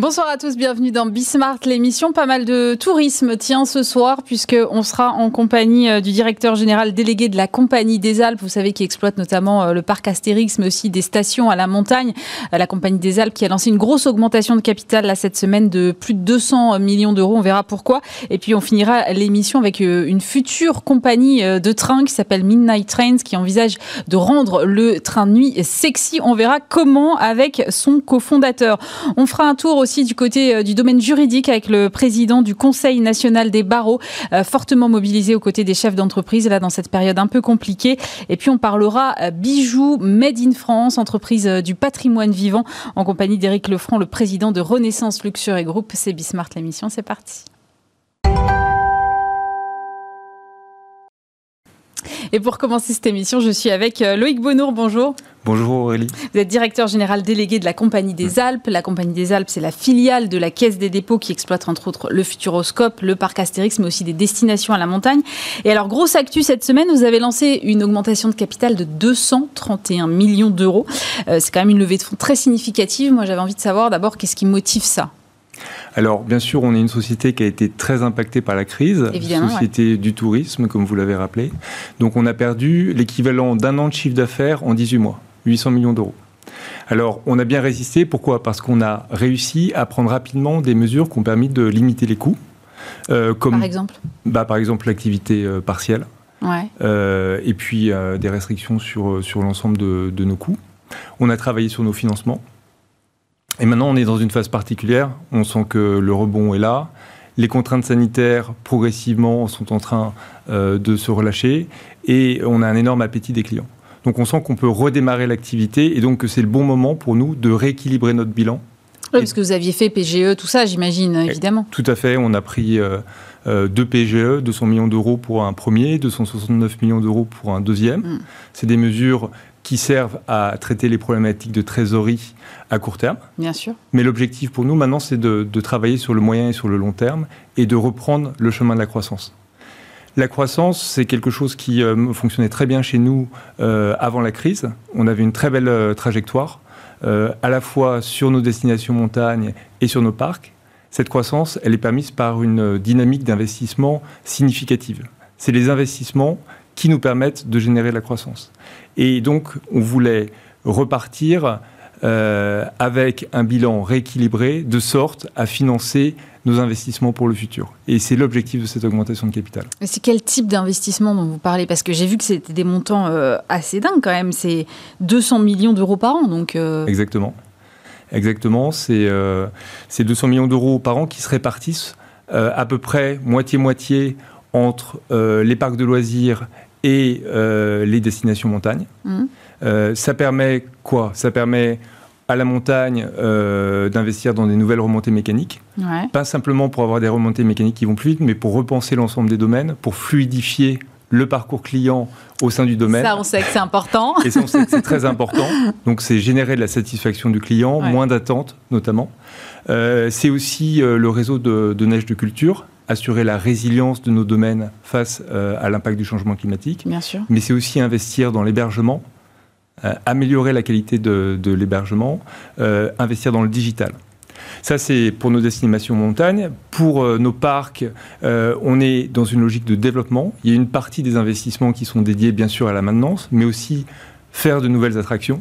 Bonsoir à tous, bienvenue dans Bismart, l'émission. Pas mal de tourisme tient ce soir, puisqu'on sera en compagnie euh, du directeur général délégué de la Compagnie des Alpes, vous savez, qui exploite notamment euh, le parc Astérix, mais aussi des stations à la montagne. Euh, la Compagnie des Alpes qui a lancé une grosse augmentation de capital là, cette semaine de plus de 200 millions d'euros, on verra pourquoi. Et puis on finira l'émission avec une future compagnie de train qui s'appelle Midnight Trains, qui envisage de rendre le train de nuit sexy. On verra comment avec son cofondateur. On fera un tour aussi aussi du côté euh, du domaine juridique avec le président du Conseil national des barreaux, euh, fortement mobilisé aux côtés des chefs d'entreprise, là, dans cette période un peu compliquée. Et puis, on parlera euh, bijoux Made in France, entreprise du patrimoine vivant, en compagnie d'Éric Lefranc, le président de Renaissance Luxury Group. C'est Bismart l'émission, c'est parti. Et pour commencer cette émission, je suis avec euh, Loïc Bonour. Bonjour. Bonjour Aurélie. Vous êtes directeur général délégué de la Compagnie des Alpes. La Compagnie des Alpes, c'est la filiale de la Caisse des dépôts qui exploite entre autres le Futuroscope, le parc Astérix, mais aussi des destinations à la montagne. Et alors, grosse actu cette semaine, vous avez lancé une augmentation de capital de 231 millions d'euros. Euh, c'est quand même une levée de fonds très significative. Moi, j'avais envie de savoir d'abord qu'est-ce qui motive ça? Alors, bien sûr, on est une société qui a été très impactée par la crise, Évidemment, société du tourisme, comme vous l'avez rappelé. Donc, on a perdu l'équivalent d'un an de chiffre d'affaires en 18 mois, 800 millions d'euros. Alors, on a bien résisté. Pourquoi? Parce qu'on a réussi à prendre rapidement des mesures qui ont permis de limiter les coûts. Euh, comme, par exemple? Bah, Par exemple, l'activité euh, partielle. Ouais. Euh, et puis, des restrictions sur, sur l'ensemble de, de nos coûts. On a travaillé sur nos financements. Et maintenant, on est dans une phase particulière. On sent que le rebond est là. Les contraintes sanitaires, progressivement, sont en train euh, de se relâcher. Et on a un énorme appétit des clients. Donc on sent qu'on peut redémarrer l'activité et donc que c'est le bon moment pour nous de rééquilibrer notre bilan. Oui, parce que vous aviez fait PGE, tout ça, j'imagine, évidemment. Tout à fait. On a pris euh, euh, deux PGE, 200 millions d'euros pour un premier, 269 millions d'euros pour un deuxième. Mm. C'est des mesures qui servent à traiter les problématiques de trésorerie à court terme. Bien sûr. Mais l'objectif pour nous maintenant, c'est de, travailler sur le moyen et sur le long terme et de reprendre le chemin de la croissance. La croissance, c'est quelque chose qui euh, fonctionnait très bien chez nous euh, avant la crise. On avait une très belle euh, trajectoire, à la fois sur nos destinations montagnes et sur nos parcs. Cette croissance, elle est permise par une dynamique d'investissement significative. C'est les investissements qui nous permettent de générer de la croissance. Et donc, on voulait repartir euh, avec un bilan rééquilibré de sorte à financer nos investissements pour le futur. Et c'est l'objectif de cette augmentation de capital. C'est quel type d'investissement dont vous parlez? Parce que j'ai vu que c'était des montants euh, assez dingues quand même. C'est 200 millions d'euros par an. Donc euh. Exactement. Exactement. C'est 200 millions d'euros par an qui se répartissent à peu près moitié-moitié entre les parcs de loisirs et euh, les destinations montagne. Mmh. Euh, ça permet quoi? Ça permet à la montagne euh, d'investir dans des nouvelles remontées mécaniques. Pas simplement pour avoir des remontées mécaniques qui vont plus vite, mais pour repenser l'ensemble des domaines, pour fluidifier le parcours client au sein du domaine. Ça, on sait que c'est important. Et ça, on sait que c'est très important. Donc, c'est générer de la satisfaction du client, moins d'attentes notamment. c'est aussi le réseau de, de, neige de culture assurer la résilience de nos domaines face euh, à l'impact du changement climatique. Bien sûr. Mais c'est aussi investir dans l'hébergement, euh, améliorer la qualité de, l'hébergement, euh, investir dans le digital. Ça, c'est pour nos destinations montagne. Pour nos parcs, on est dans une logique de développement. Il y a une partie des investissements qui sont dédiés, bien sûr, à la maintenance, mais aussi faire de nouvelles attractions.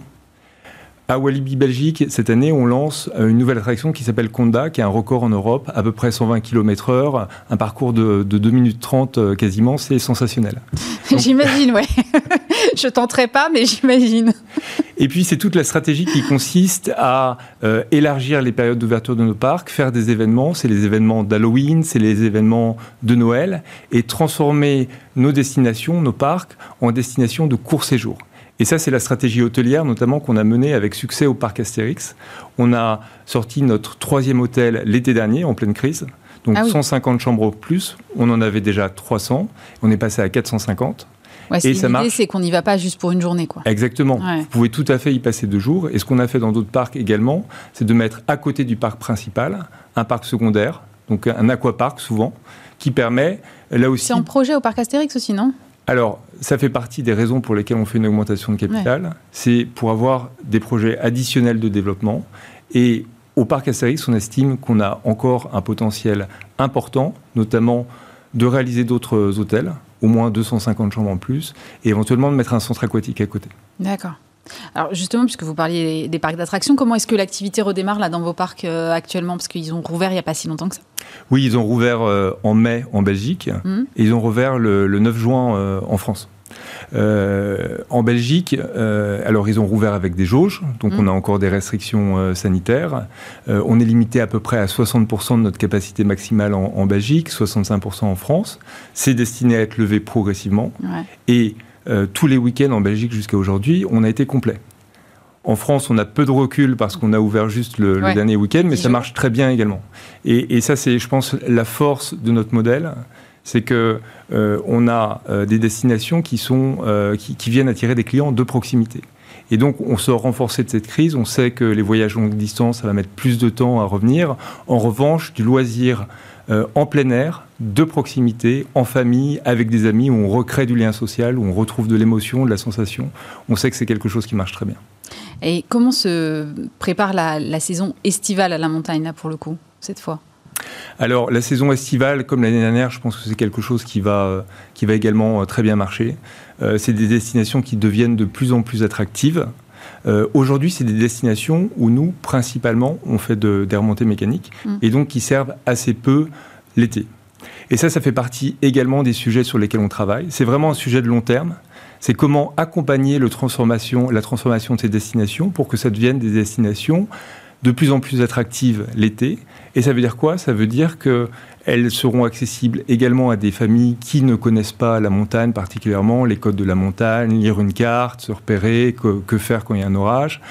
À Walibi Belgique, cette année, on lance euh, une nouvelle attraction qui s'appelle Conda, qui est un record en Europe, à peu près 120 km/h, un parcours de, 2 minutes 30 euh, quasiment, c'est sensationnel. j'imagine, ouais. Je tenterai pas, mais j'imagine. Et puis, c'est toute la stratégie qui consiste à euh, élargir les périodes d'ouverture de nos parcs, faire des événements, c'est les événements d'Halloween, c'est les événements de Noël, et transformer nos destinations, nos parcs, en destinations de court séjour. Et ça, c'est la stratégie hôtelière, notamment qu'on a menée avec succès au parc Astérix. On a sorti notre troisième hôtel l'été dernier, en pleine crise. Donc 150 ah chambres plus. On en avait déjà 300. On est passé à 450. Ouais, et ça L'idée, c'est qu'on n'y va pas juste pour une journée. Quoi. Exactement. Vous pouvez tout à fait y passer deux jours. Et ce qu'on a fait dans d'autres parcs également, c'est de mettre à côté du parc principal un parc secondaire, donc un aquapark souvent, qui permet là aussi. C'est en projet au parc Astérix aussi, non? Alors, ça fait partie des raisons pour lesquelles on fait une augmentation de capital. C'est pour avoir des projets additionnels de développement. Et au parc Astérix, on estime qu'on a encore un potentiel important, notamment de réaliser d'autres hôtels, au moins 250 chambres en plus, et éventuellement de mettre un centre aquatique à côté. D'accord. Alors justement, puisque vous parliez des parcs d'attractions, comment est-ce que l'activité redémarre là dans vos parcs euh, actuellement? Parce qu'ils ont rouvert il n'y a pas si longtemps que ça. Oui, ils ont rouvert euh, en mai en Belgique mmh. et ils ont rouvert le, 9 juin euh, en France. en Belgique, alors ils ont rouvert avec des jauges, donc mmh. on a encore des restrictions sanitaires. on est limité à peu près à 60% de notre capacité maximale en, Belgique, 65% en France. C'est destiné à être levé progressivement. Et tous les week-ends en Belgique jusqu'à aujourd'hui, on a été complet. En France, on a peu de recul parce qu'on a ouvert juste le, dernier week-end, mais ça marche très bien également. Et, ça, c'est, je pense, la force de notre modèle, c'est que euh, on a euh, des destinations qui sont qui, viennent attirer des clients de proximité. Et donc, on sort renforcé de cette crise. On sait que les voyages longue distance, ça va mettre plus de temps à revenir. En revanche, du loisir euh, en plein air, de proximité, en famille, avec des amis, où on recrée du lien social, où on retrouve de l'émotion, de la sensation. On sait que c'est quelque chose qui marche très bien. Et comment se prépare la, saison estivale à la montagne, là, pour le coup, cette fois? Alors, la saison estivale, comme l'année dernière, je pense que c'est quelque chose qui va, qui va également euh, très bien marcher. Euh, c'est des destinations qui deviennent de plus en plus attractives. Euh, aujourd'hui, c'est des destinations où nous, principalement, on fait des remontées mécaniques mm. et donc qui servent assez peu l'été. Et ça, ça fait partie également des sujets sur lesquels on travaille. C'est vraiment un sujet de long terme. C'est comment accompagner le transformation, la transformation de ces destinations pour que ça devienne des destinations de plus en plus attractives l'été. Et ça veut dire quoi? Ça veut dire que elles seront accessibles également à des familles qui ne connaissent pas la montagne, particulièrement les codes de la montagne, lire une carte, se repérer, que, faire quand il y a un orage.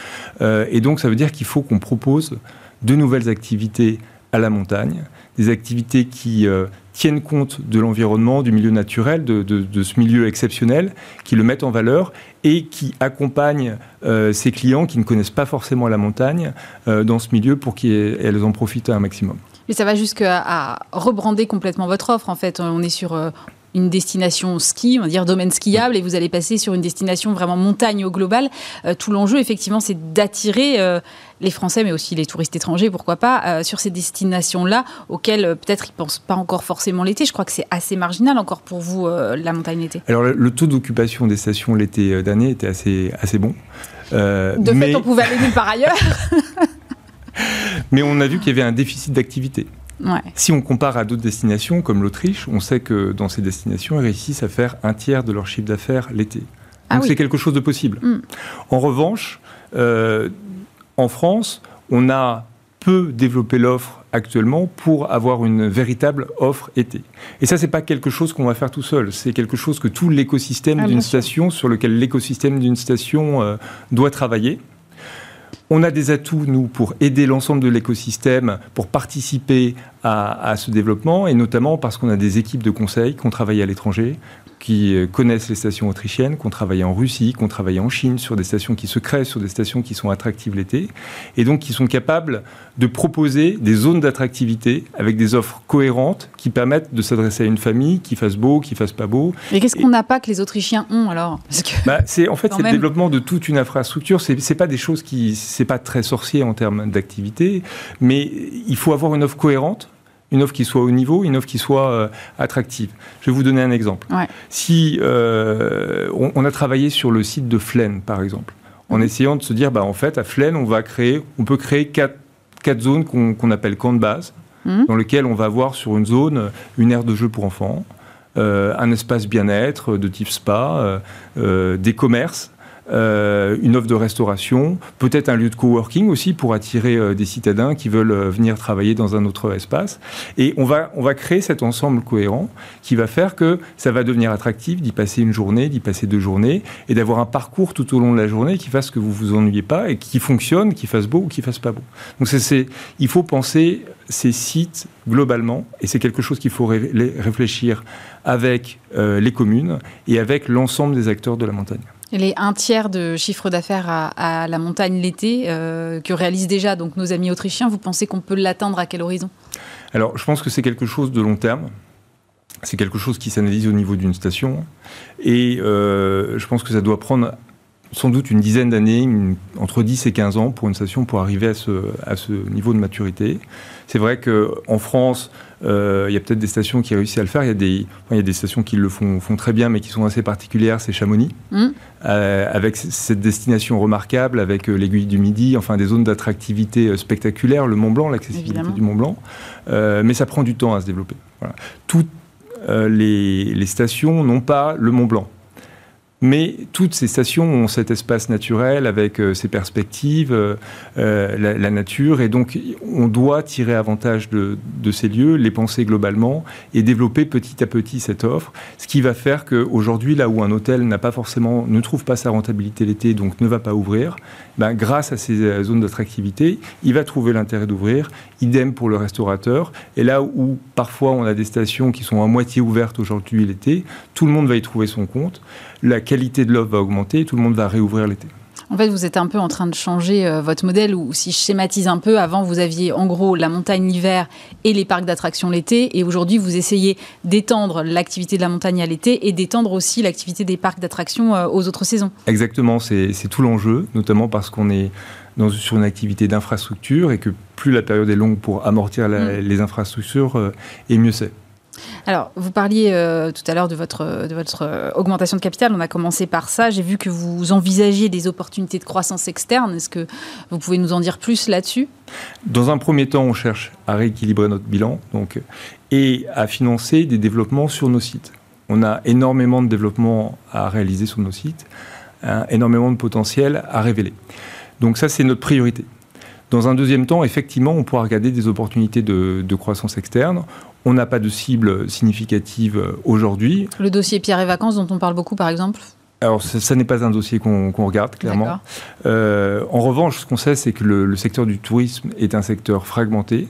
Euh, et donc ça veut dire qu'il faut qu'on propose de nouvelles activités à la montagne, des activités qui euh, tiennent compte de l'environnement, du milieu naturel, de, ce milieu exceptionnel, qui le mettent en valeur et qui accompagnent euh, ces clients qui ne connaissent pas forcément la montagne dans ce milieu pour qu'elles en profitent un maximum. Mais ça va jusqu'à rebrander complètement votre offre. En fait, on est sur euh, une destination ski, on va dire domaine skiable, et vous allez passer sur une destination vraiment montagne au global. Euh, tout l'enjeu, effectivement, c'est d'attirer euh, les Français, mais aussi les touristes étrangers, pourquoi pas, sur ces destinations-là, auxquelles peut-être ils ne pensent pas encore forcément l'été. Je crois que c'est assez marginal encore pour vous, la montagne l'été. Alors, le, taux d'occupation des stations l'été dernier était assez, assez bon. de fait, on pouvait aller nulle part ailleurs. Mais on a vu qu'il y avait un déficit d'activité. Si on compare à d'autres destinations comme l'Autriche, on sait que dans ces destinations, ils réussissent à faire un tiers de leur chiffre d'affaires l'été. Ah Donc c'est quelque chose de possible. Mm. En revanche, euh, en France, on a peu développé l'offre actuellement pour avoir une véritable offre été. Et ça, c'est pas quelque chose qu'on va faire tout seul. C'est quelque chose que tout l'écosystème ah, d'une station, sur lequel l'écosystème d'une station euh, doit travailler. On a des atouts, nous, pour aider l'ensemble de l'écosystème, pour participer à, ce développement, et notamment parce qu'on a des équipes de conseil qui ont travaillé à l'étranger, qui euh, connaissent les stations autrichiennes, qui ont travaillé en Russie, qui ont travaillé en Chine, sur des stations qui se créent, sur des stations qui sont attractives l'été, et donc qui sont capables de proposer des zones d'attractivité avec des offres cohérentes qui permettent de s'adresser à une famille qui fasse beau, qui fasse pas beau. Mais qu'est-ce qu'on n'a pas que les Autrichiens ont alors? Bah, C'est en fait c'est le développement de toute une infrastructure. C'est, c'est pas des choses qui c'est pas très sorcier en termes d'activité, mais il faut avoir une offre cohérente une offre qui soit au niveau, une offre qui soit euh, attractive. Je vais vous donner un exemple. Si euh, on, a travaillé sur le site de Flaine, par exemple, en mhm. essayant de se dire, bah, en fait, à Flaine, on va créer, on peut créer quatre, quatre zones qu'on appelle camps de base, mhm. dans lesquelles on va avoir sur une zone une aire de jeu pour enfants, euh, un espace bien-être de type spa, des commerces euh, une offre de restauration, peut-être un lieu de coworking aussi pour attirer euh, des citadins qui veulent euh, venir travailler dans un autre espace. Et on va, on va créer cet ensemble cohérent qui va faire que ça va devenir attractif d'y passer une journée, d'y passer deux journées et d'avoir un parcours tout au long de la journée qui fasse que vous vous ennuyez pas et qui fonctionne, qui fasse beau ou qui fasse pas beau. Donc c'est, il faut penser ces sites globalement et c'est quelque chose qu'il faut réfléchir avec les communes et avec l'ensemble des acteurs de la montagne. Les un tiers de chiffre d'affaires à, la montagne l'été euh, que réalisent déjà donc nos amis autrichiens, vous pensez qu'on peut l'atteindre à quel horizon? Alors, je pense que c'est quelque chose de long terme. C'est quelque chose qui s'analyse au niveau d'une station. Et euh, je pense que ça doit prendre sans doute une dizaine d'années, entre 10 et 15 ans pour une station pour arriver à ce, à ce niveau de maturité. C'est vrai qu'en France, euh, il y a peut-être des stations qui réussissent à le faire. Il y a des, il y a des stations qui le font, font, très bien, mais qui sont assez particulières. C'est Chamonix, mmh. euh, avec cette destination remarquable, avec euh, l'aiguille du Midi, enfin des zones d'attractivité spectaculaires, le Mont Blanc, l'accessibilité du Mont Blanc. mais ça prend du temps à se développer. Voilà. Toutes les, les stations n'ont pas le Mont Blanc. Mais toutes ces stations ont cet espace naturel avec euh, ces perspectives, euh, euh, la, nature, et donc on doit tirer avantage de, ces lieux, les penser globalement et développer petit à petit cette offre, ce qui va faire qu'aujourd'hui, là où un hôtel n'a pas forcément, ne trouve pas sa rentabilité l'été, donc ne va pas ouvrir, ben, grâce à ces zones d'attractivité, il va trouver l'intérêt d'ouvrir. Idem pour le restaurateur. Et là où parfois on a des stations qui sont à moitié ouvertes aujourd'hui l'été, tout le monde va y trouver son compte la qualité de l'offre va augmenter et tout le monde va réouvrir l'été. En fait, vous êtes un peu en train de changer euh, votre modèle, ou si je schématise un peu, avant vous aviez en gros la montagne l'hiver et les parcs d'attractions l'été, et aujourd'hui vous essayez d'étendre l'activité de la montagne à l'été et d'étendre aussi l'activité des parcs d'attractions euh, aux autres saisons. Exactement, c'est tout l'enjeu, notamment parce qu'on est dans, sur une activité d'infrastructure et que plus la période est longue pour amortir mm. les infrastructures, euh, et mieux c'est. Alors, vous parliez euh, tout à l'heure de votre, de votre euh, augmentation de capital. On a commencé par ça. J'ai vu que vous envisagiez des opportunités de croissance externe. Est-ce que vous pouvez nous en dire plus là-dessus? Dans un premier temps, on cherche à rééquilibrer notre bilan donc, et à financer des développements sur nos sites. On a énormément de développements à réaliser sur nos sites, hein, énormément de potentiel à révéler. Donc ça, c'est notre priorité. Dans un deuxième temps, effectivement, on pourra regarder des opportunités de croissance externe. On n'a pas de cible significative euh, aujourd'hui. Le dossier Pierre et Vacances dont on parle beaucoup, par exemple alors, ça, n'est pas un dossier qu'on regarde, clairement. Euh, en revanche, ce qu'on sait, c'est que le, secteur du tourisme est un secteur fragmenté,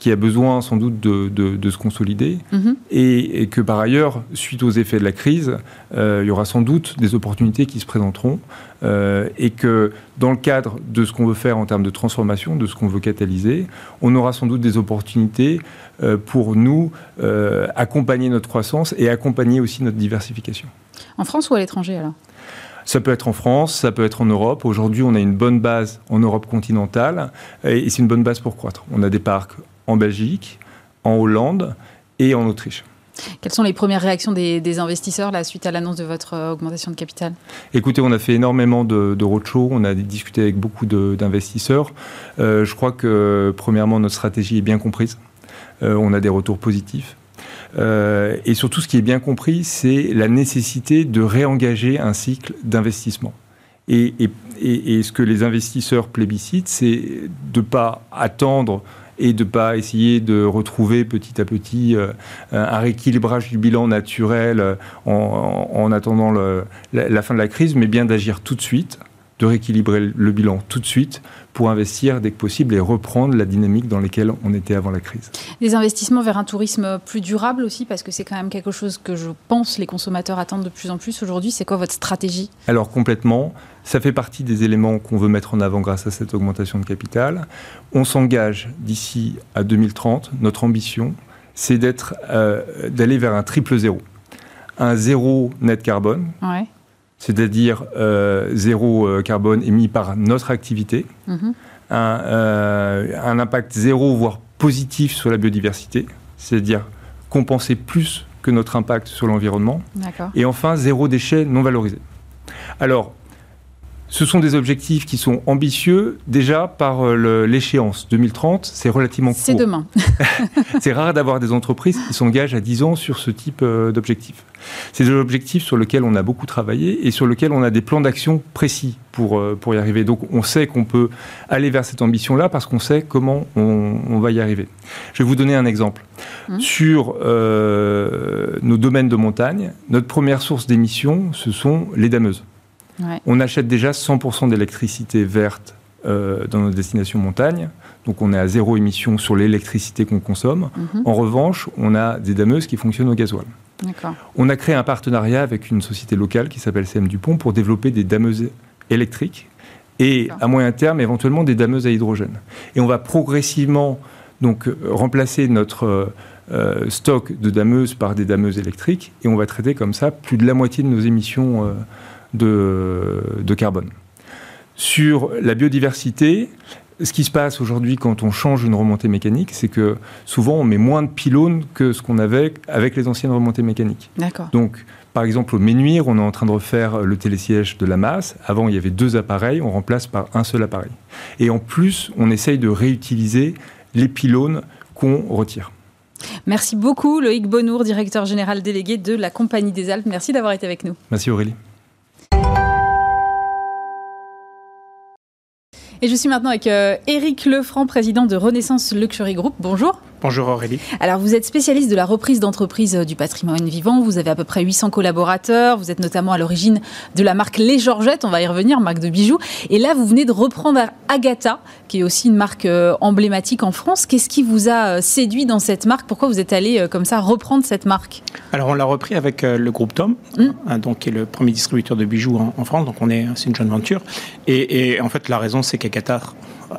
qui a besoin sans doute de, se consolider, mhm. et, que par ailleurs, suite aux effets de la crise, euh, il y aura sans doute des opportunités qui se présenteront, euh, et que dans le cadre de ce qu'on veut faire en termes de transformation, de ce qu'on veut catalyser, on aura sans doute des opportunités euh, pour nous accompagner notre croissance et accompagner aussi notre diversification. En France ou à l'étranger alors? Ça peut être en France, ça peut être en Europe. Aujourd'hui, on a une bonne base en Europe continentale et c'est une bonne base pour croître. On a des parcs en Belgique, en Hollande et en Autriche. Quelles sont les premières réactions des, investisseurs là, suite à l'annonce de votre euh, augmentation de capital? Écoutez, on a fait énormément de, de roadshows, on a discuté avec beaucoup d'investisseurs. Euh, je crois que, premièrement, notre stratégie est bien comprise. Euh, on a des retours positifs. et surtout, ce qui est bien compris, c'est la nécessité de réengager un cycle d'investissement. Et, et, ce que les investisseurs plébiscitent, c'est de ne pas attendre et de ne pas essayer de retrouver petit à petit euh, un rééquilibrage du bilan naturel euh, en, attendant la, fin de la crise, mais bien d'agir tout de suite, de rééquilibrer le bilan tout de suite pour investir dès que possible et reprendre la dynamique dans laquelle on était avant la crise. Des investissements vers un tourisme plus durable aussi, parce que c'est quand même quelque chose que je pense les consommateurs attendent de plus en plus aujourd'hui. C'est quoi votre stratégie? Alors complètement. Ça fait partie des éléments qu'on veut mettre en avant grâce à cette augmentation de capital. On s'engage d'ici à 2030. Notre ambition, c'est d'être, euh, d'aller vers un triple zéro. Un zéro net carbone, c'est-à-dire euh, zéro euh, carbone émis par notre activité. Mhm. Un, impact zéro, voire positif sur la biodiversité, c'est-à-dire compenser plus que notre impact sur l'environnement. Et enfin, zéro déchet non valorisé. Alors, ce sont des objectifs qui sont ambitieux déjà par euh, l'échéance 2030. C'est relativement court. C'est demain. c'est rare d'avoir des entreprises qui s'engagent à 10 ans sur ce type euh, d'objectifs. C'est des objectifs sur lesquels on a beaucoup travaillé et sur lesquels on a des plans d'action précis pour, euh, pour y arriver. Donc on sait qu'on peut aller vers cette ambition-là parce qu'on sait comment on, va y arriver. Je vais vous donner un exemple. Mmh. Sur nos domaines de montagne, notre première source d'émissions, ce sont les dameuses. On achète déjà 100% d'électricité verte euh, dans nos destinations montagne. Donc on est à zéro émission sur l'électricité qu'on consomme. Mhm. En revanche, on a des dameuses qui fonctionnent au gasoil. On a créé un partenariat avec une société locale qui s'appelle CM Dupont pour développer des dameuses électriques et à moyen terme éventuellement des dameuses à hydrogène. Et on va progressivement donc remplacer notre euh, stock de dameuses par des dameuses électriques et on va traiter comme ça plus de la moitié de nos émissions euh, de, de carbone. Sur la biodiversité, ce qui se passe aujourd'hui quand on change une remontée mécanique, c'est que souvent on met moins de pylônes que ce qu'on avait avec les anciennes remontées mécaniques. D'accord. Donc, par exemple, au Ménuire, on est en train de refaire le télésiège de la masse. Avant, il y avait deux appareils, on remplace par un seul appareil. Et en plus, on essaye de réutiliser les pylônes qu'on retire. Merci beaucoup, Loïc Bonour, directeur général délégué de la Compagnie des Alpes. Merci d'avoir été avec nous. Merci Aurélie. Et je suis maintenant avec euh, Lefranc, président de Renaissance Luxury Group. Bonjour. Bonjour Aurélie. Alors vous êtes spécialiste de la reprise d'entreprise euh, du patrimoine vivant, vous avez à peu près 800 collaborateurs, vous êtes notamment à l'origine de la marque Les Georgettes, on va y revenir, marque de bijoux. Et là vous venez de reprendre Agatha, qui est aussi une marque euh, emblématique en France. Qu'est-ce qui vous a euh, séduit dans cette marque? Pourquoi vous êtes allé comme ça reprendre cette marque? Alors on l'a repris avec le groupe Tom, mmh. hein, donc, qui est le premier distributeur de bijoux en, France, donc on est, c'est une joint venture. Et, et en fait la raison c'est qu'Agatha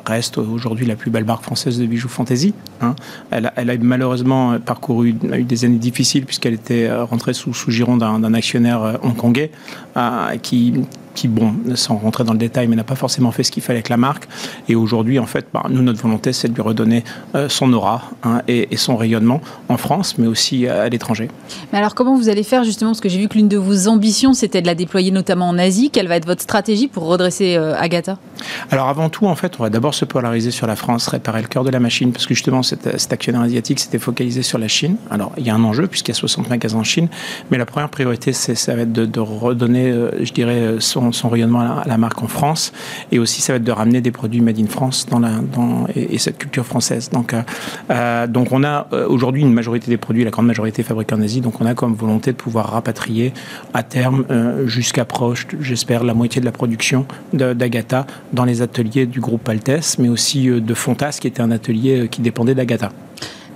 reste aujourd'hui la plus belle marque française de bijoux fantasy. Hein. Elle, a, malheureusement parcouru a eu des années difficiles puisqu'elle était euh, rentrée sous, sous giron d'un actionnaire euh, hongkongais qui, qui, bon, sans rentrer dans le détail, mais n'a pas forcément fait ce qu'il fallait avec la marque. Et aujourd'hui, en fait, bah, nous, notre volonté, c'est de lui redonner euh, son aura hein, et, et, son rayonnement en France, mais aussi à, l'étranger. Mais alors, comment vous allez faire justement? Parce que j'ai vu que l'une de vos ambitions, c'était de la déployer notamment en Asie. Quelle va être votre stratégie pour redresser euh, Agatha? Alors, avant tout, en fait, on va d'abord se polariser sur la France, réparer le cœur de la machine, parce que justement, cet, cet actionnaire asiatique s'était focalisé sur la Chine. Alors, il y a un enjeu, puisqu'il y a 60 magasins en Chine, mais la première priorité, ça va être de, de redonner, euh, je dirais, son son, rayonnement à la, marque en France. Et aussi, ça va être de ramener des produits made in France dans la, et, cette culture française. Donc, euh, euh, donc on a euh, aujourd'hui une majorité des produits, la grande majorité fabriqués en Asie. Donc, on a comme volonté de pouvoir rapatrier à terme, jusqu'à proche, j'espère, la moitié de la production d'Agatha dans les ateliers du groupe Altes, mais aussi de Fontas, qui était un atelier qui dépendait d'Agatha.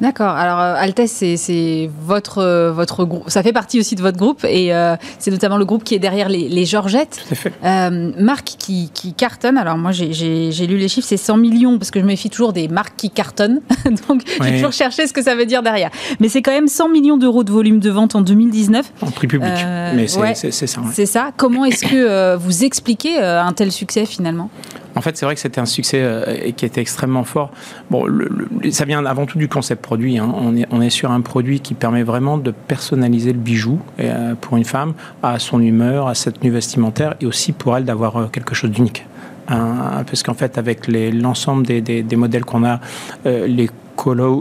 D'accord. Alors euh, Altesse, c'est votre euh, votre groupe. Ça fait partie aussi de votre groupe et euh, c'est notamment le groupe qui est derrière les, les Georgettes. Tout à fait. Euh, marque qui, qui, cartonne. Alors moi j'ai lu les chiffres, c'est 100 millions parce que je me méfie toujours des marques qui cartonnent. Donc j'ai toujours cherché ce que ça veut dire derrière. Mais c'est quand même 100 millions d'euros de volume de vente en 2019. En prix public. Mais c'est ouais, ça. Ouais. C'est ça. Comment est-ce que vous expliquez un tel succès finalement? En fait, c'est vrai que c'était un succès euh, qui était extrêmement fort. Bon, le, le, ça vient avant tout du concept produit. Hein. On, est, on est sur un produit qui permet vraiment de personnaliser le bijou euh, pour une femme à son humeur, à sa tenue vestimentaire et aussi pour elle d'avoir euh, quelque chose d'unique. Hein, parce qu'en fait, avec l'ensemble des, des, des, modèles qu'on a, euh, les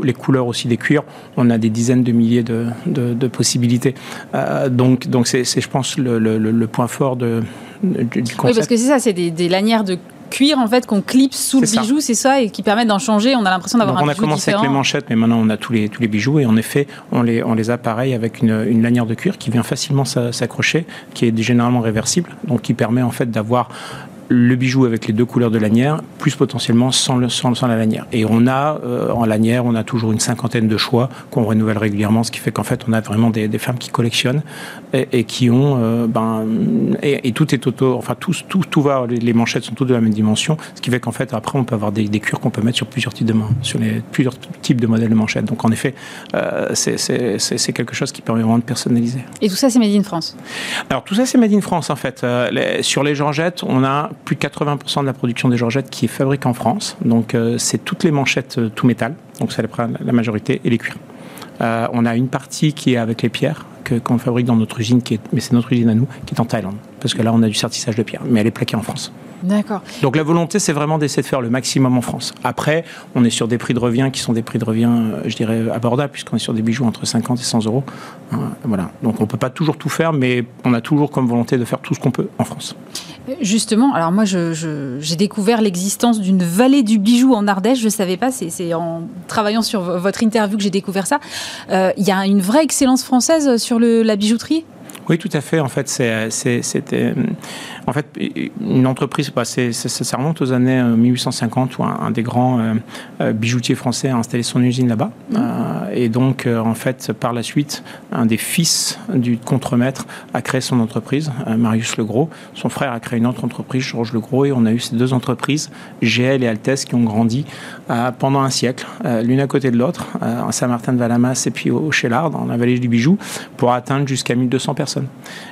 les couleurs aussi des cuirs, on a des dizaines de milliers de, de, de possibilités. Euh, donc, donc c'est, je pense, le, le, le, point fort de, du concept. Oui, parce que c'est ça, c'est des, des lanières de cuir en fait qu'on clipse sous le bijou, c'est ça, et qui permettent d'en changer. On a l'impression d'avoir un on bijou a commencé différent. avec les manchettes, mais maintenant on a tous les tous les bijoux et en effet on les on les a pareil avec une, une lanière de cuir qui vient facilement s'accrocher, qui est généralement réversible, donc qui permet en fait d'avoir le bijou avec les deux couleurs de lanière, plus potentiellement sans, le, sans, sans la lanière. Et on a, euh, en lanière, on a toujours une cinquantaine de choix qu'on renouvelle régulièrement, ce qui fait qu'en fait, on a vraiment des, des femmes qui collectionnent et, et qui ont, euh, ben, et, et, tout est auto, enfin, tout, tout, tout va, les, les, manchettes sont toutes de la même dimension, ce qui fait qu'en fait, après, on peut avoir des, des cuirs qu'on peut mettre sur plusieurs types de mains, sur les plusieurs types de modèles de manchettes. Donc, en effet, euh, c'est quelque chose qui permet vraiment de personnaliser. Et tout ça, c'est made in France? Alors, tout ça, c'est made in France, en fait. Euh, les, sur les Georgettes, on a plus de 80% de la production des Georgettes qui est fabriquée en France. Donc euh, c'est toutes les manchettes euh, tout métal, donc c'est la majorité, et les cuirs. Euh, on a une partie qui est avec les pierres qu'on fabrique dans notre usine, mais c'est notre usine à nous, qui est en Thaïlande. Parce que là, on a du sertissage de pierre, mais elle est plaquée en France. D'accord. Donc la volonté, c'est vraiment d'essayer de faire le maximum en France. Après, on est sur des prix de revient qui sont des prix de revient, je dirais, abordables, puisqu'on est sur des bijoux entre 50 et 100 euros. Voilà. Donc on ne peut pas toujours tout faire, mais on a toujours comme volonté de faire tout ce qu'on peut en France. Justement, alors moi, j'ai découvert l'existence d'une vallée du bijou en Ardèche. Je ne savais pas, c'est en travaillant sur votre interview que j'ai découvert ça. Il euh, y a une vraie excellence française sur le, la bijouterie? Oui, tout à fait. En fait, c'était en fait une entreprise. Bah, c est, c est, ça remonte aux années 1850 où un, un des grands euh, bijoutiers français a installé son usine là-bas. Mmh. Euh, et donc, euh, en fait, par la suite, un des fils du contremaître a créé son entreprise, euh, Marius Legros. Son frère a créé une autre entreprise, Georges Legros, et on a eu ces deux entreprises, GL et Altesse, qui ont grandi euh, pendant un siècle, l'une à côté de l'autre, à Saint-Martin-de-Valamas et puis au, au Chélard, dans la vallée du Bijou, pour atteindre jusqu'à 1200 personnes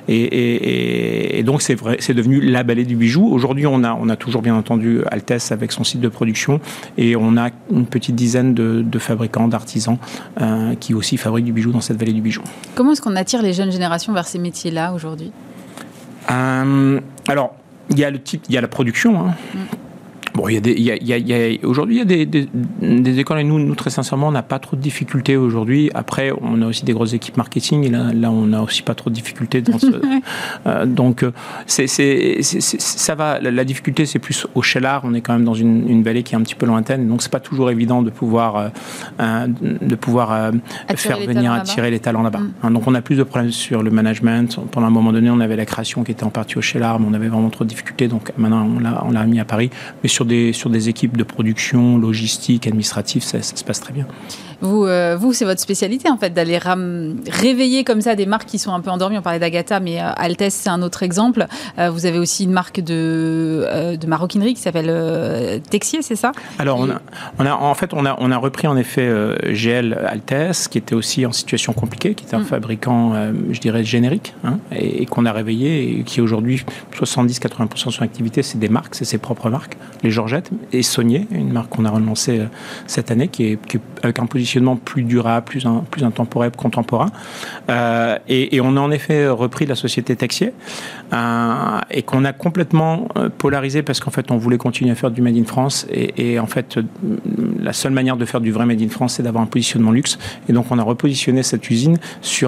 Et, donc c'est vrai, c'est devenu la balai du bijou. Aujourd'hui, on a, on a toujours bien entendu Altesse avec son site de production et on a une petite dizaine de, fabricants, d'artisans euh, qui aussi fabriquent du bijou dans cette vallée du bijou. Comment est-ce qu'on attire les jeunes générations vers ces métiers-là aujourd'hui? Euh, Alors, il y a le type, il y a la production. Hein. Mm. Bon, il y a des, il y a, il y a, aujourd'hui, il y a des, des, des, écoles et nous, nous, très sincèrement, on n'a pas trop de difficultés aujourd'hui. Après, on a aussi des grosses équipes marketing et là, là on n'a aussi pas trop de difficultés dans ce. euh, donc, c'est, c'est, ça va. La, difficulté, c'est plus au Chellard. On est quand même dans une, une, vallée qui est un petit peu lointaine, donc c'est pas toujours évident de pouvoir, euh, euh de pouvoir euh, faire venir attirer les talents là-bas. Mm. Hein, donc, on a plus de problèmes sur le management. Pendant un moment donné, on avait la création qui était en partie au Chellard, mais on avait vraiment trop de difficultés. Donc, maintenant, on l'a, on l'a mis à Paris. Mais sur sur des équipes de production, logistique, administrative, ça se passe très bien. Vous, euh, vous c'est votre spécialité en fait d'aller réveiller comme ça des marques qui sont un peu endormies. On parlait d'Agatha, mais euh, Altesse c'est un autre exemple. Euh, vous avez aussi une marque de, de maroquinerie qui s'appelle Texier, c'est ça? Alors on a, on a, en fait on a, on a repris en effet GL Altesse qui était aussi en situation compliquée, qui était un mm. fabricant, je dirais générique, hein, et, qu'on a réveillé et qui aujourd'hui 70-80% de son activité c'est des marques, c'est ses propres marques, les Georgettes et Saunier, une marque qu'on a relancée cette année qui est, qui est avec un positionnement plus durable, plus, intemporel, contemporain. Euh, et, on a en effet repris la société Texier euh, et qu'on a complètement euh, polarisé parce qu'en fait on voulait continuer à faire du Made in France et, en fait la seule manière de faire du vrai Made in France c'est d'avoir un positionnement luxe et donc on a repositionné cette usine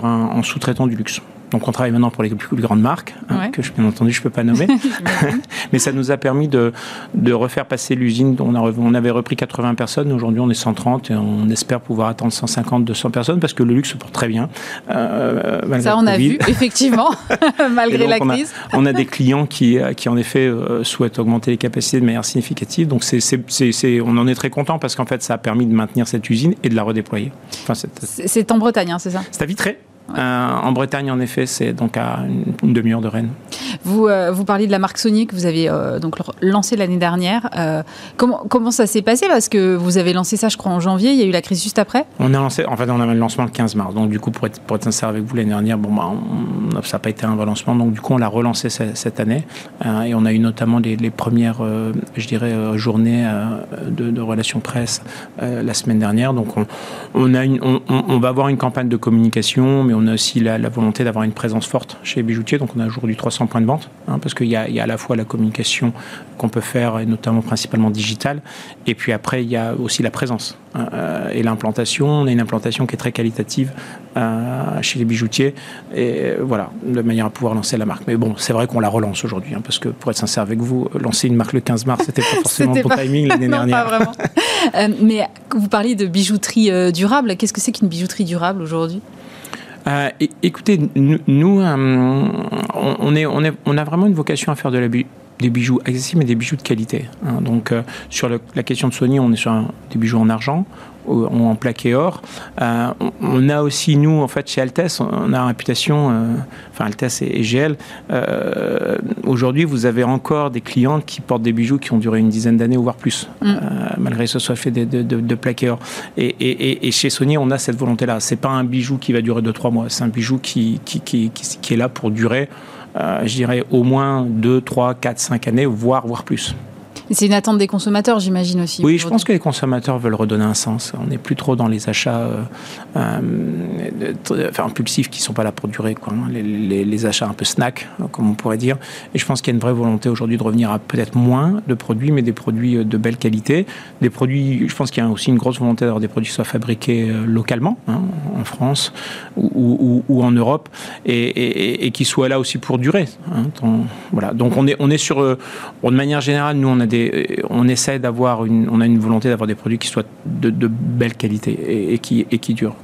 en sous-traitant du luxe. Donc on travaille maintenant pour les plus, grandes marques, hein, que bien entendu je ne peux pas nommer. Mais ça nous a permis de, de refaire passer l'usine. On, on avait repris 80 personnes, aujourd'hui on est 130 et on espère pouvoir attendre 150, 200 personnes parce que le luxe se porte très bien. Euh, ça on a vu, effectivement, malgré la crise. On a, des clients qui, euh, qui en effet euh, souhaitent augmenter les capacités de manière significative. Donc c'est, on en est très content parce qu'en fait ça a permis de maintenir cette usine et de la redéployer. Enfin, c'est en Bretagne, hein, c'est ça? C'est à Vitré. Euh, en Bretagne, en effet, c'est donc à une, demi-heure de Rennes. Vous, euh, vous parliez de la marque Sony que vous avez euh, donc lancée l'année dernière. comment, comment ça s'est passé? Parce que vous avez lancé ça, je crois, en janvier. Il y a eu la crise juste après? On a lancé, en fait, on a le lancement le 15 mars. Donc, du coup, pour être, pour être sincère avec vous, l'année dernière, bon, bah, ça n'a pas été un vrai lancement. Donc, du coup, on l'a relancé cette, année. et on a eu notamment les, premières, je dirais, journées de, relations presse la semaine dernière. Donc, on, on a une, on, on, va avoir une campagne de communication, mais on a aussi la, volonté d'avoir une présence forte chez les bijoutiers. Donc on a aujourd'hui 300 points de vente, hein, parce qu'il y, y a, à la fois la communication qu'on peut faire, et notamment principalement digitale, et puis après il y a aussi la présence hein, euh, et l'implantation. On a une implantation qui est très qualitative euh, chez les bijoutiers, et voilà, de manière à pouvoir lancer la marque. Mais bon, c'est vrai qu'on la relance aujourd'hui, hein, parce que pour être sincère avec vous, lancer une marque le 15 mars, c'était pas forcément le bon timing l'année dernière. Pas vraiment. Euh, mais vous parliez de bijouterie durable. Qu'est-ce que c'est qu'une bijouterie durable aujourd'hui? Euh, écoutez, nous, euh, on, on a vraiment une vocation à faire de la des bijoux accessibles mais des bijoux de qualité. Hein. Donc euh, sur la question de Sony, on est sur des bijoux en argent en plaqué or. Euh, on a aussi, nous, en fait, chez Altesse, on a réputation, euh, enfin Altesse et, GL, euh, aujourd'hui, vous avez encore des clientes qui portent des bijoux qui ont duré une dizaine d'années, voire plus, mm. malgré que ce soit fait de, de, plaqué or. Et, chez Sony, on a cette volonté-là. C'est pas un bijou qui va durer 2-3 mois, c'est un bijou qui, qui, qui, qui, est là pour durer, je dirais, au moins 2, 3, 4, 5 années, voire, voire plus. C'est une attente des consommateurs, j'imagine aussi. Oui, je pense que les consommateurs veulent redonner un sens. On n'est plus trop dans les achats euh, euh, impulsifs qui ne sont pas là pour durer, quoi. Hein. Les, achats un peu snack, comme on pourrait dire. Et je pense qu'il y a une vraie volonté aujourd'hui de revenir à peut-être moins de produits, mais des produits euh, de belle qualité. Des produits, je pense qu'il y a aussi une grosse volonté d'avoir des produits qui soient fabriqués localement, hein, en France ou, en Europe, et, qui soient là aussi pour durer. Hein. voilà. Donc on est, on est sur, de manière générale, nous on a des on essaie d'avoir une, on a une volonté d'avoir des produits qui soient de, belle qualité et, qui, et qui durent.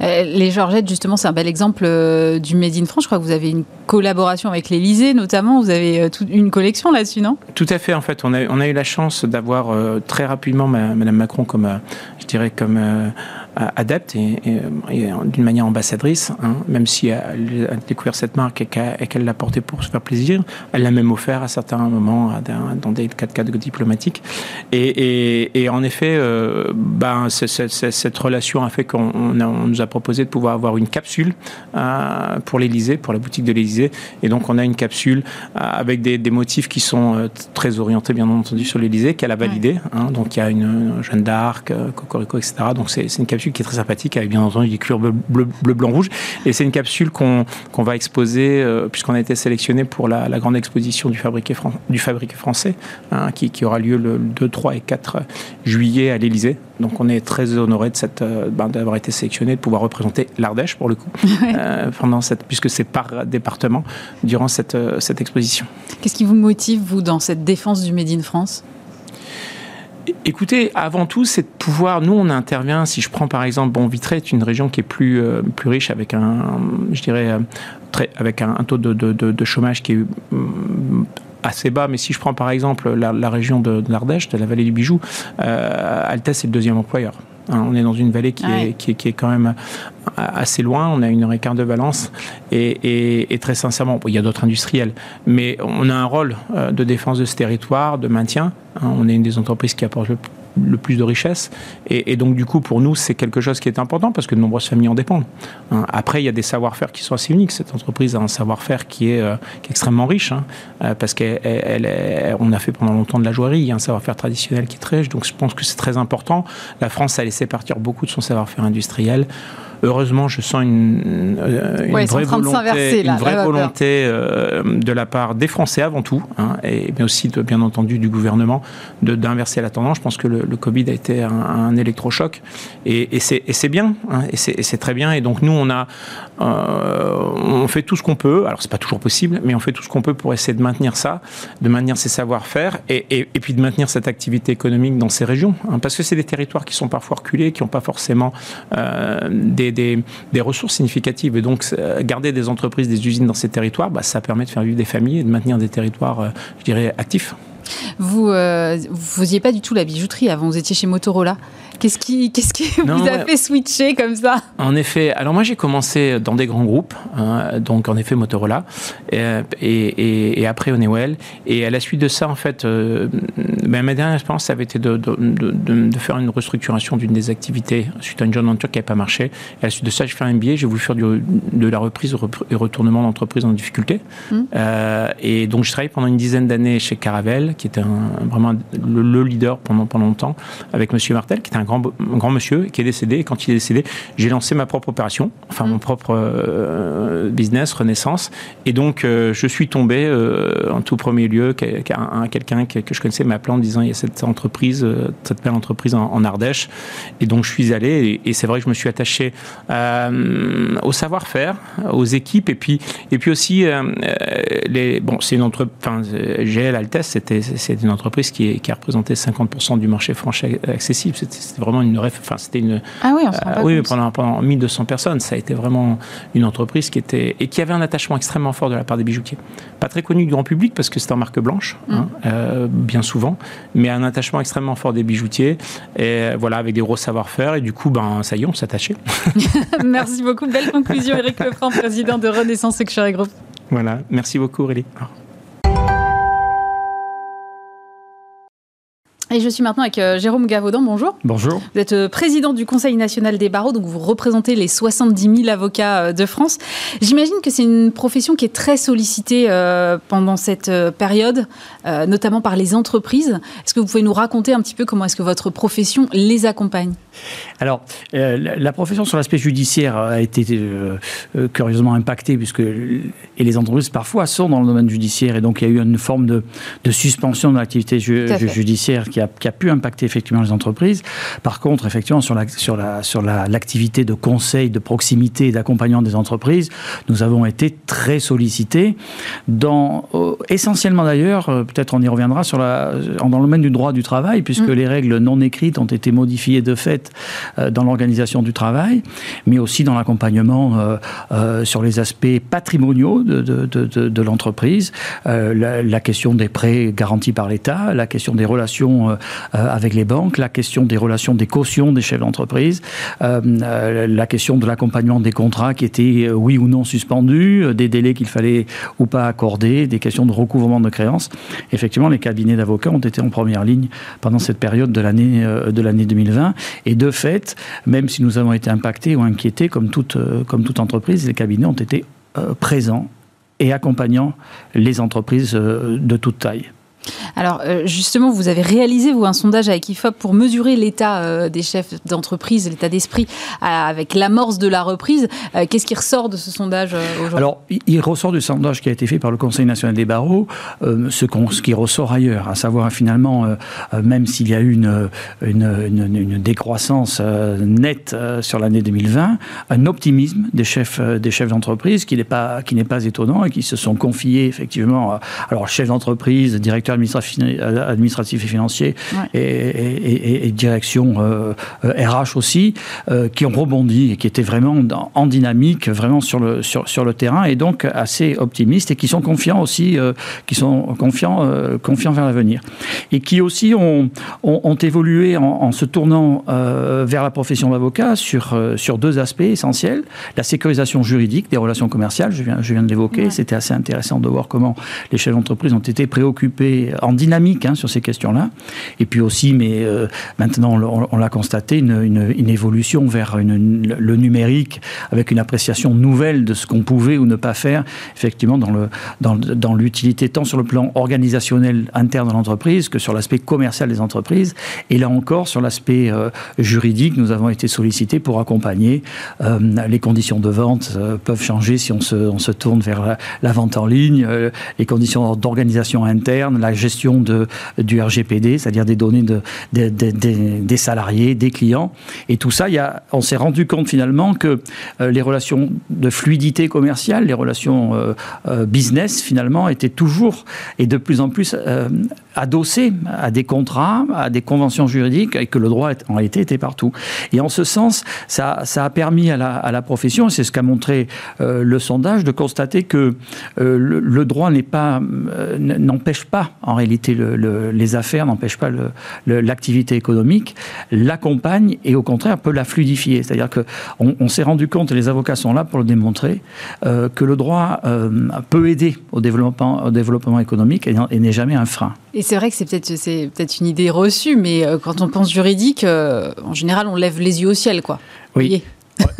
Euh, les Georgettes, justement, c'est un bel exemple euh, du Made in France. Je crois que vous avez une collaboration avec l'Elysée, notamment. Vous avez euh, toute une collection là-dessus, non? Tout à fait. En fait, on a, on a eu la chance d'avoir très rapidement Madame Macron comme, je dirais, comme adepte et, d'une manière ambassadrice, hein, même si elle a découvert cette marque et qu'elle l'a portée pour se faire plaisir. Elle l'a même offert à certains moments dans des cas diplomatiques. Et, en effet, ben, cette relation a fait qu'on nous a proposé de pouvoir avoir une capsule pour l'Elysée, pour la boutique de l'Elysée. Et donc, on a une capsule avec des, motifs qui sont très orientés, bien entendu, sur l'Elysée, qu'elle a validé. Hein. donc, il y a une Jeanne d'Arc, Cocorico, etc. Donc, c'est une capsule qui est très sympathique, avec bien entendu des cuirs bleu, bleu, blanc, rouge. Et c'est une capsule qu'on va exposer, euh, puisqu'on a été sélectionné pour la, grande exposition du fabriqué, du fabriqué français, hein, qui, aura lieu le 2, 3 et 4 juillet à l'Elysée. Donc on est très honoré de cette euh, ben, d'avoir été sélectionné, de pouvoir représenter l'Ardèche pour le coup, euh, pendant cette, puisque c'est par département durant cette, cette exposition. Qu'est-ce qui vous motive vous dans cette défense du Made in France? Écoutez, avant tout, c'est de pouvoir. Nous, on intervient. Si je prends par exemple, bon, Vitré est une région qui est plus euh, plus riche avec un, je dirais, euh, avec un, taux de, chômage qui est mm, assez bas, mais si je prends par exemple la, région de, l'Ardèche, de la vallée du Bijou, euh, Altesse est le deuxième employeur. Hein, on est dans une vallée qui, est, qui, est, quand même assez loin. On a une heure et quart de Valence. Et, très sincèrement, il y a d'autres industriels. Mais on a un rôle de défense de ce territoire, de maintien. Hein, on est une des entreprises qui apporte le le plus de richesse. Et, donc, du coup, pour nous, c'est quelque chose qui est important parce que de nombreuses familles en dépendent. Hein. Après, il y a des savoir-faire qui sont assez uniques. Cette entreprise a un savoir-faire qui, est, euh, extrêmement riche hein, euh, parce qu'on a fait pendant longtemps de la joaillerie. Il y a un savoir-faire traditionnel qui est très riche. Donc, je pense que c'est très important. La France a laissé partir beaucoup de son savoir-faire industriel. Heureusement, je sens une, euh, vraie volonté, une vraie volonté euh, de la part des Français avant tout, hein, et, mais aussi de, bien entendu du gouvernement, d'inverser la tendance. Je pense que le, Covid a été un, électrochoc, et, et c'est bien, hein, et c'est très bien. Et donc nous, on a, euh, on fait tout ce qu'on peut. Alors c'est pas toujours possible, mais on fait tout ce qu'on peut pour essayer de maintenir ça, de maintenir ces savoir-faire, et, et, puis de maintenir cette activité économique dans ces régions, hein, parce que c'est des territoires qui sont parfois reculés, qui n'ont pas forcément des des, ressources significatives. Et donc, euh, garder des entreprises, des usines dans ces territoires, bah, ça permet de faire vivre des familles et de maintenir des territoires, euh, je dirais, actifs. Vous ne euh, faisiez pas du tout la bijouterie avant, vous étiez chez Motorola. Qu'est-ce qui, qu'est-ce qui vous a fait switcher comme ça En effet, alors moi j'ai commencé dans des grands groupes, hein, donc en effet Motorola, et, et, après Honeywell. Et à la suite de ça, en fait, euh, ben, ma dernière expérience, ça avait été de, de, de, faire une restructuration d'une des activités suite à une joint venture qui n'avait pas marché. Et à la suite de ça, j'ai fait un MBA, j'ai voulu faire de la reprise et retournement d'entreprise en difficulté. Mmh. Euh, et donc je travaillé pendant une dizaine d'années chez Caravel, qui était un, vraiment le, leader pendant, pendant longtemps, avec Monsieur Martel, qui était un grand, grand monsieur, qui est décédé. Et quand il est décédé, j'ai lancé ma propre opération, enfin mon mm. propre euh, business, Renaissance. Et donc, euh, je suis tombé euh, en tout premier lieu, quelqu'un que, que, je connaissais m'a appelé en disant il y a cette entreprise, cette belle entreprise en, Ardèche. Et donc, je suis allé, et, c'est vrai que je me suis attaché au savoir-faire, aux équipes, et puis, et puis aussi, les, bon, c'est une entreprise, enfin, GL Altesse, c'était c'est une entreprise qui, qui a représenté 50% du marché français accessible. C'était vraiment une enfin c'était une ah oui, on oui pendant, pendant 1200 personnes, ça a été vraiment une entreprise qui était et qui avait un attachement extrêmement fort de la part des bijoutiers. Pas très connu du grand public parce que c'était en marque blanche, mm. hein, euh, bien souvent, mais un attachement extrêmement fort des bijoutiers et voilà avec des gros savoir-faire et du coup ben ça y est, on s'attachait. Merci beaucoup, belle conclusion, Eric Lefranc, président de Renaissance Luxury Group. Voilà, merci beaucoup, Aurélie. Et je suis maintenant avec euh, Jérôme Gavaudan. Bonjour. Bonjour. Vous êtes euh, président du Conseil national des barreaux, donc vous représentez les 70 000 avocats euh, de France. J'imagine que c'est une profession qui est très sollicitée pendant cette période, notamment par les entreprises. Est-ce que vous pouvez nous raconter un petit peu comment est-ce que votre profession les accompagne? Alors, la profession sur l'aspect judiciaire a été curieusement impactée, puisque et les entreprises parfois sont dans le domaine judiciaire, et donc il y a eu une forme de, suspension de l'activité judiciaire qui qui a, pu impacter effectivement les entreprises. Par contre, effectivement, sur la, sur la, sur l'activité de conseil, de proximité et d'accompagnement des entreprises, nous avons été très sollicités dans, euh, essentiellement d'ailleurs, euh, peut-être on y reviendra sur la, dans le domaine du droit du travail, puisque mm. les règles non écrites ont été modifiées de fait euh, dans l'organisation du travail, mais aussi dans l'accompagnement sur les aspects patrimoniaux de, de, de, de l'entreprise, la, la, question des prêts garantis par l'État, la question des relations relations avec les banques, la question des relations des cautions des chefs d'entreprise, la question de l'accompagnement des contrats qui étaient oui ou non suspendus, des délais qu'il fallait ou pas accorder, des questions de recouvrement de créances. Effectivement, les cabinets d'avocats ont été en première ligne pendant cette période de l'année de l'année 2020. Et de fait, même si nous avons été impactés ou inquiétés, comme toute, comme toute entreprise, les cabinets ont été présents et accompagnant les entreprises de toute taille. Alors euh, justement, vous avez réalisé vous un sondage avec IFOP pour mesurer l'état euh, des chefs d'entreprise, l'état d'esprit euh, avec l'amorce de la reprise. Qu'est-ce qui ressort de ce sondage aujourd'hui? Alors, il ressort du sondage qui a été fait par le Conseil national des barreaux, ce, qui ressort ailleurs, à savoir finalement, même s'il y a eu une, une, décroissance nette sur l'année 2020, un optimisme des chefs des chefs d'entreprise qui n'est pas qui n'est pas étonnant et qui se sont confiés effectivement, alors chefs d'entreprise, directeurs administratif et financier et, direction RH euh, aussi, euh, qui ont rebondi et qui étaient vraiment en dynamique, vraiment sur le, sur, sur le terrain et donc assez optimistes et qui sont confiants aussi, euh, qui sont confiants, confiants vers l'avenir. Et qui aussi ont, ont, évolué en, se tournant vers la profession d'avocat sur, sur deux aspects essentiels. La sécurisation juridique des relations commerciales, je viens, je viens de l'évoquer, c'était assez intéressant de voir comment les chefs d'entreprise ont été préoccupés en dynamique hein, sur ces questions-là. Et puis aussi, mais euh, maintenant on, l'a constaté, une, évolution vers le numérique avec une appréciation nouvelle de ce qu'on pouvait ou ne pas faire, effectivement, dans, l'utilité tant sur le plan organisationnel interne de l'entreprise que sur l'aspect commercial des entreprises. Et là encore, sur l'aspect euh, juridique, nous avons été sollicités pour accompagner. Euh, les conditions de vente peuvent changer si on se, tourne vers la, vente en ligne, les conditions d'organisation interne, la gestion du RGPD, c'est-à-dire des données de, des salariés, des clients. Et tout ça, on s'est rendu compte finalement que euh, les relations de fluidité commerciale, les relations euh, euh, business finalement étaient toujours et de plus en plus adossées à des contrats, à des conventions juridiques et que le droit en réalité était partout. Et en ce sens, ça, ça a permis à la, à la profession, et c'est ce qu'a montré le sondage, de constater que le, le, droit n'est pas n'empêche pas en réalité, les affaires n'empêchent pas l'activité économique, l'accompagne et au contraire peut la fluidifier. C'est-à-dire qu'on on, s'est rendu compte, et les avocats sont là pour le démontrer, euh, que le droit euh, peut aider au développement, au développement économique et, n'est jamais un frein. Et c'est vrai que c'est peut-être c'est peut-être une idée reçue, mais euh, quand on pense juridique, en général, on lève les yeux au ciel, quoi. Oui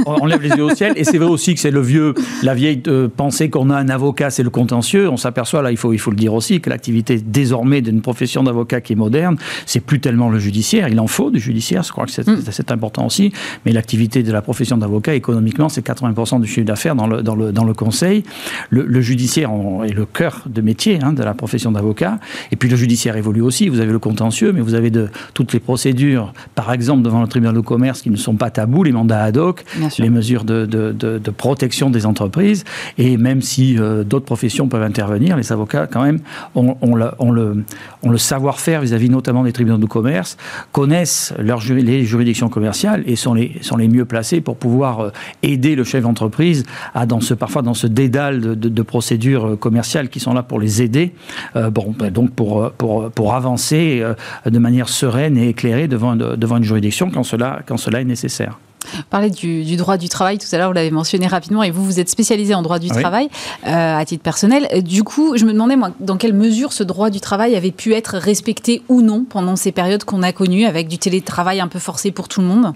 on lève les yeux au ciel. Et c'est vrai aussi que c'est le vieux, la vieille euh, pensée qu'on a un avocat, c'est le contentieux. On s'aperçoit, là, il faut, il faut le dire aussi, que l'activité désormais d'une profession d'avocat qui est moderne, c'est plus tellement le judiciaire. Il en faut du judiciaire, je crois que c'est mm. important aussi. Mais l'activité de la profession d'avocat, économiquement, c'est 80% du chiffre d'affaires dans le, dans, le, dans le conseil. Le, judiciaire est le cœur de métier hein, de la profession d'avocat. Et puis le judiciaire évolue aussi. Vous avez le contentieux, mais vous avez de, toutes les procédures, par exemple, devant le tribunal de commerce qui ne sont pas tabous, les mandats ad hoc, les mesures de, protection des entreprises. Et même si euh, d'autres professions peuvent intervenir, les avocats, quand même, ont, le, savoir-faire vis-à-vis notamment des tribunaux de commerce, connaissent les juridictions commerciales et sont les, mieux placés pour pouvoir euh, aider le chef d'entreprise à, dans ce, parfois dans ce dédale de, procédures euh, commerciales qui sont là pour les aider, ben, donc pour, avancer de manière sereine et éclairée devant, une juridiction quand cela est nécessaire. Vous parlez du, droit du travail tout à l'heure, vous l'avez mentionné rapidement, et vous, vous êtes spécialisé en droit du travail euh, à titre personnel. Du coup, je me demandais, moi, dans quelle mesure ce droit du travail avait pu être respecté ou non pendant ces périodes qu'on a connues, avec du télétravail un peu forcé pour tout le monde?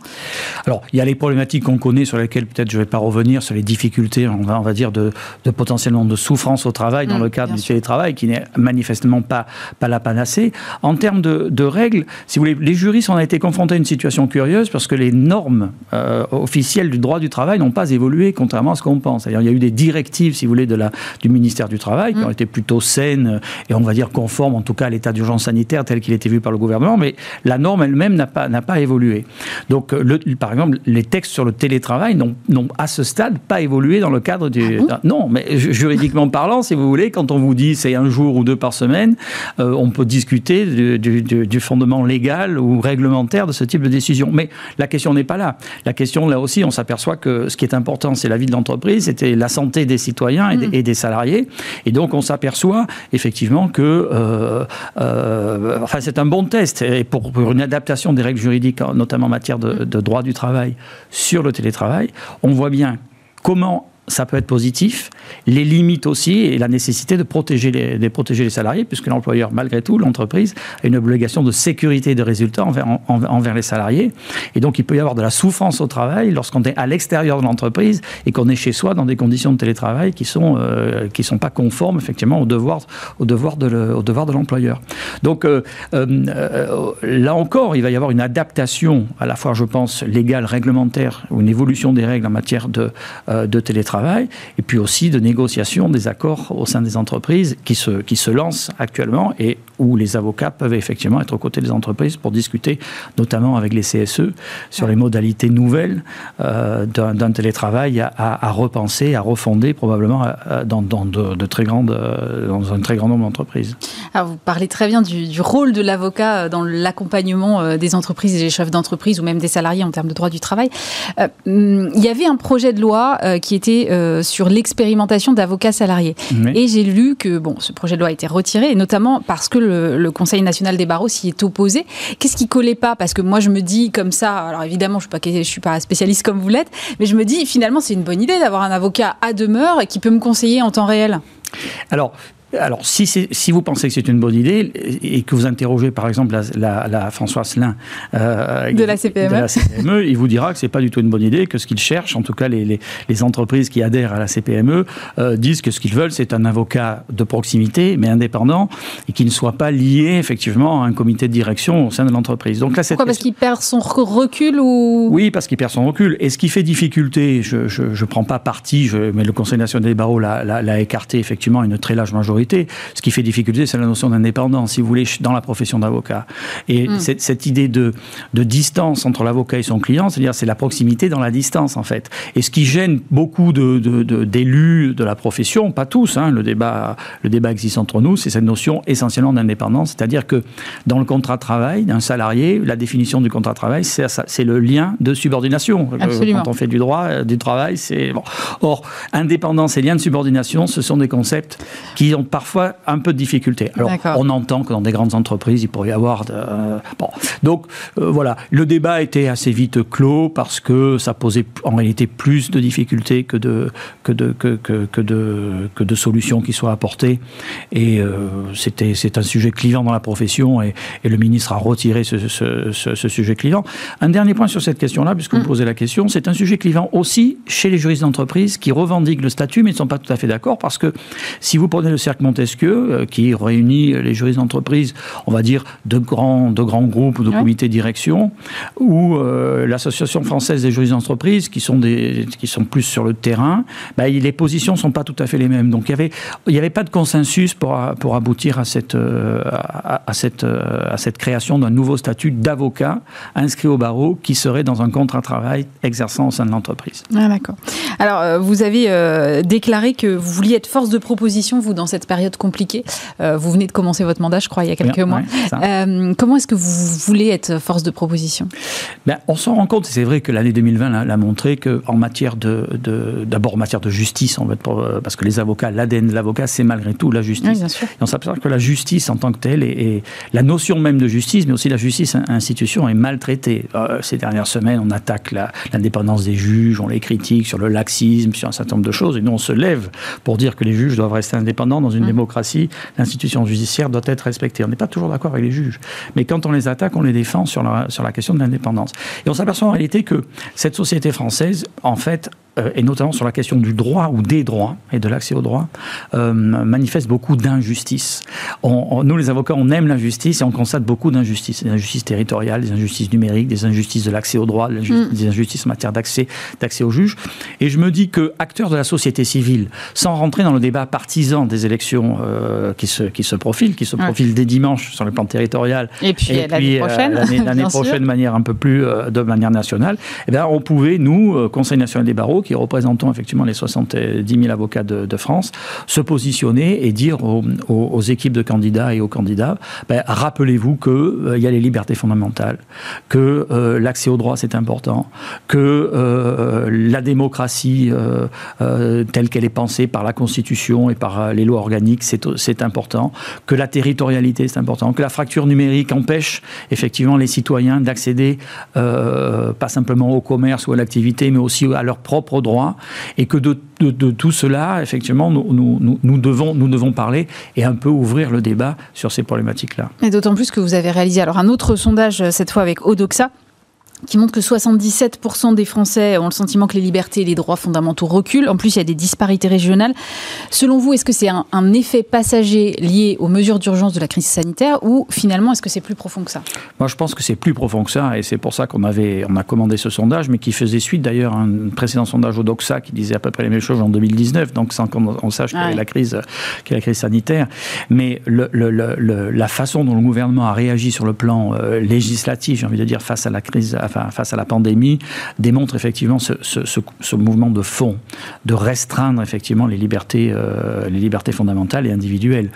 Alors, il y a les problématiques qu'on connaît, sur lesquelles peut-être je ne vais pas revenir, sur les difficultés, on va, on va dire, de, potentiellement de souffrance au travail dans mmh, le cadre du télétravail, qui n'est manifestement pas, pas la panacée. En termes de, de, règles, si vous voulez, les juristes, on a été confrontés à une situation curieuse, parce que les normes euh, officielles du droit du travail n'ont pas évolué, contrairement à ce qu'on pense. C'est-à-dire, il y a eu des directives, si vous voulez, de la, du ministère du Travail qui ont mm. été plutôt saines et on va dire conformes, en tout cas, à l'état d'urgence sanitaire tel qu'il était vu par le gouvernement, mais la norme elle-même n'a pas, n'a pas évolué. Donc, le, par exemple, les textes sur le télétravail n'ont, à ce stade pas évolué dans le cadre du. Ah non, mais juridiquement parlant, si vous voulez, quand on vous dit c'est un jour ou deux par semaine, euh, on peut discuter du, du, fondement légal ou réglementaire de ce type de décision. Mais la question n'est pas là. La question, là aussi, on s'aperçoit que ce qui est important, c'est la vie de l'entreprise, c'était la santé des citoyens et, des, mm. salariés. Et donc, on s'aperçoit effectivement que euh, euh, enfin, c'est un bon test et pour, une adaptation des règles juridiques, notamment en matière de, de droit du travail, sur le télétravail. On voit bien comment ça peut être positif. Les limites aussi et la nécessité de protéger les, protéger les salariés, puisque l'employeur, malgré tout, l'entreprise, a une obligation de sécurité de résultats envers, envers les salariés. Et donc, il peut y avoir de la souffrance au travail lorsqu'on est à l'extérieur de l'entreprise et qu'on est chez soi dans des conditions de télétravail qui sont euh, sont pas conformes effectivement au devoir au devoir de le, au devoir de l'employeur. Donc euh, euh, là encore, il va y avoir une adaptation à la fois, je pense, légale, réglementaire, ou une évolution des règles en matière de, de télétravail et puis aussi de négociation des accords au sein des entreprises qui se, qui se lancent actuellement et où les avocats peuvent effectivement être aux côtés des entreprises pour discuter, notamment avec les CSE, sur les modalités nouvelles euh, d'un télétravail à, repenser, à refonder probablement euh, dans, dans de, très grandes, euh, dans un très grand nombre d'entreprises. Alors vous parlez très bien du, du rôle de l'avocat dans l'accompagnement des entreprises et des chefs d'entreprise ou même des salariés en termes de droit du travail. il y avait un projet de loi qui était euh, sur l'expérimentation d'avocats salariés. Et j'ai lu que bon, ce projet de loi a été retiré, et notamment parce que le, Conseil national des barreaux s'y est opposé. Qu'est-ce qui collait pas? Parce que moi, je me dis comme ça, alors évidemment, je ne suis, pas spécialiste comme vous l'êtes, mais je me dis finalement, c'est une bonne idée d'avoir un avocat à demeure et qui peut me conseiller en temps réel. Alors, alors, si, si, vous pensez que c'est une bonne idée et que vous interrogez par exemple la, Françoise Lin euh, de, la CPME. CPME, il vous dira que c'est pas du tout une bonne idée, que ce qu'il cherche, en tout cas les, les, entreprises qui adhèrent à la CPME, euh, disent que ce qu'ils veulent, c'est un avocat de proximité, mais indépendant, et qui ne soit pas lié effectivement à un comité de direction au sein de l'entreprise. Donc là, Pourquoi? Parce qu'il perd son recul ou? Oui, parce qu'il perd son recul. Et ce qui fait difficulté, je ne prends pas parti, je, mais le Conseil national des barreaux l'a écarté effectivement une très large majorité ce qui fait difficulté, c'est la notion d'indépendance, si vous voulez, dans la profession d'avocat. Et hmm. cette, idée de, de distance entre l'avocat et son client, c'est-à-dire c'est la proximité dans la distance, en fait. Et ce qui gêne beaucoup d'élus de, de, de, la profession, pas tous, hein, le, débat, le débat existe entre nous, c'est cette notion essentiellement d'indépendance, c'est-à-dire que dans le contrat de travail d'un salarié, la définition du contrat de travail, c'est le lien de subordination. Euh, Absolument. Quand on fait du droit, euh, du travail, c'est... Bon. Or, indépendance et lien de subordination, ce sont des concepts qui ont parfois un peu de difficulté. Alors, on entend que dans des grandes entreprises, il pourrait y avoir. De, bon, donc euh, voilà, le débat était assez vite clos parce que ça posait en réalité plus de difficultés que de que de que, que, de que de solutions qui soient apportées. Et euh, c'était c'est un sujet clivant dans la profession et, et le ministre a retiré ce, ce, ce, sujet clivant. Un dernier point sur cette question-là, puisque vous mm. posez la question, c'est un sujet clivant aussi chez les juristes d'entreprise qui revendiquent le statut mais ne sont pas tout à fait d'accord parce que si vous prenez le cercle Montesquieu, euh, qui réunit les juristes d'entreprise, on va dire, de grands, de grands groupes ou de comités de direction, ou euh, l'Association française des juristes d'entreprise, qui, sont des, qui sont plus sur le terrain, bah, les positions ne sont pas tout à fait les mêmes. Donc il n'y avait, il avait pas de consensus pour, pour aboutir à cette, euh, à, cette, à cette création d'un nouveau statut d'avocat inscrit au barreau qui serait dans un contrat de travail exerçant au sein de l'entreprise. Ah, D'accord. Alors, vous avez déclaré que vous vouliez être force de proposition, vous, dans cette période compliquée. Euh, vous venez de commencer votre mandat, je crois, il y a quelques mois. Euh, comment est-ce que vous voulez être force de proposition? Ben, On s'en rend compte, c'est vrai que l'année 2020 l'a montré qu'en matière de, d'abord en matière de justice, euh, parce que les avocats, l'ADN de l'avocat, c'est malgré tout la justice. Et on s'aperçoit que la justice en tant que telle, et, la notion même de justice, mais aussi la justice institution est maltraitée. ces dernières semaines, on attaque l'indépendance des juges, on les critique sur le laxisme, sur un certain nombre de choses, et nous on se lève pour dire que les juges doivent rester indépendants dans une mmh. démocratie, l'institution judiciaire doit être respectée. On n'est pas toujours d'accord avec les juges, mais quand on les attaque, on les défend sur la, sur la question de l'indépendance. Et on s'aperçoit en réalité que cette société française, en fait, euh, et notamment sur la question du droit ou des droits et de l'accès aux droits, euh, manifeste beaucoup d'injustices. nous, les avocats, on aime l'injustice et on constate beaucoup d'injustices. Des injustices territoriales, des injustices numériques, des injustices de l'accès aux droits, mm. des injustices en matière d'accès, d'accès aux juges. Et je me dis que acteurs de la société civile, sans rentrer dans le débat partisan des élections euh, qui, se, qui se profilent, qui se profilent dès dimanche sur le plan territorial, et puis, l'année prochaine, l'année, prochaine de manière un peu plus de manière nationale, eh bien, on pouvait, nous, Conseil national des barreaux, qui représentons effectivement les 70 000 avocats de, France, se positionner et dire aux, équipes de candidats et aux candidats, ben, rappelez-vous qu'il euh, y a les libertés fondamentales, que euh, l'accès au droit c'est important, que euh, la démocratie telle qu'elle est pensée par la Constitution et par les lois organiques c'est important, que la territorialité c'est important, que la fracture numérique empêche effectivement les citoyens d'accéder pas simplement au commerce ou à l'activité, mais aussi à leurs droits, et que de, tout cela, effectivement, nous, devons, nous devons parler et un peu ouvrir le débat sur ces problématiques-là. Et d'autant plus que vous avez réalisé alors un autre sondage, cette fois avec Odoxa, qui montre que 77% des Français ont le sentiment que les libertés et les droits fondamentaux reculent. En plus, il y a des disparités régionales. Selon vous, est-ce que c'est un, effet passager lié aux mesures d'urgence de la crise sanitaire ou finalement, est-ce que c'est plus profond que ça? Moi, je pense que c'est plus profond que ça et c'est pour ça qu'on avait, on a commandé ce sondage, mais qui faisait suite d'ailleurs à un précédent sondage au DOXA qui disait à peu près les mêmes choses en 2019, donc sans qu'on sache qu'il y avait la crise, la crise sanitaire. Mais le, la façon dont le gouvernement a réagi sur le plan euh, législatif, j'ai envie de dire, face à la crise face à la pandémie, démontre effectivement ce, mouvement de fond, de restreindre effectivement les libertés, euh, les fondamentales et individuelles.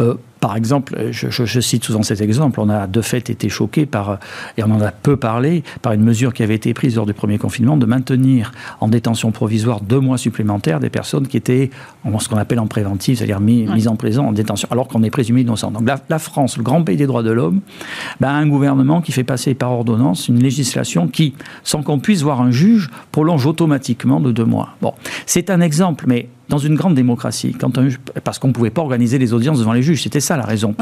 Euh, par exemple, je, cite souvent cet exemple, on a de fait été choqué par, et on en a peu parlé, par une mesure qui avait été prise lors du premier confinement de maintenir en détention provisoire deux mois supplémentaires des personnes qui étaient en ce qu'on appelle en préventive, c'est-à-dire mis, mises en prison, en détention, alors qu'on est présumé innocent. Donc la, France, le grand pays des droits de l'homme, ben, a un gouvernement qui fait passer par ordonnance une législation qui, sans qu'on puisse voir un juge, prolonge automatiquement de deux mois. Bon, c'est un exemple, mais dans une grande démocratie, quand parce qu'on ne pouvait pas organiser les audiences devant les juges. C'était ça la raison.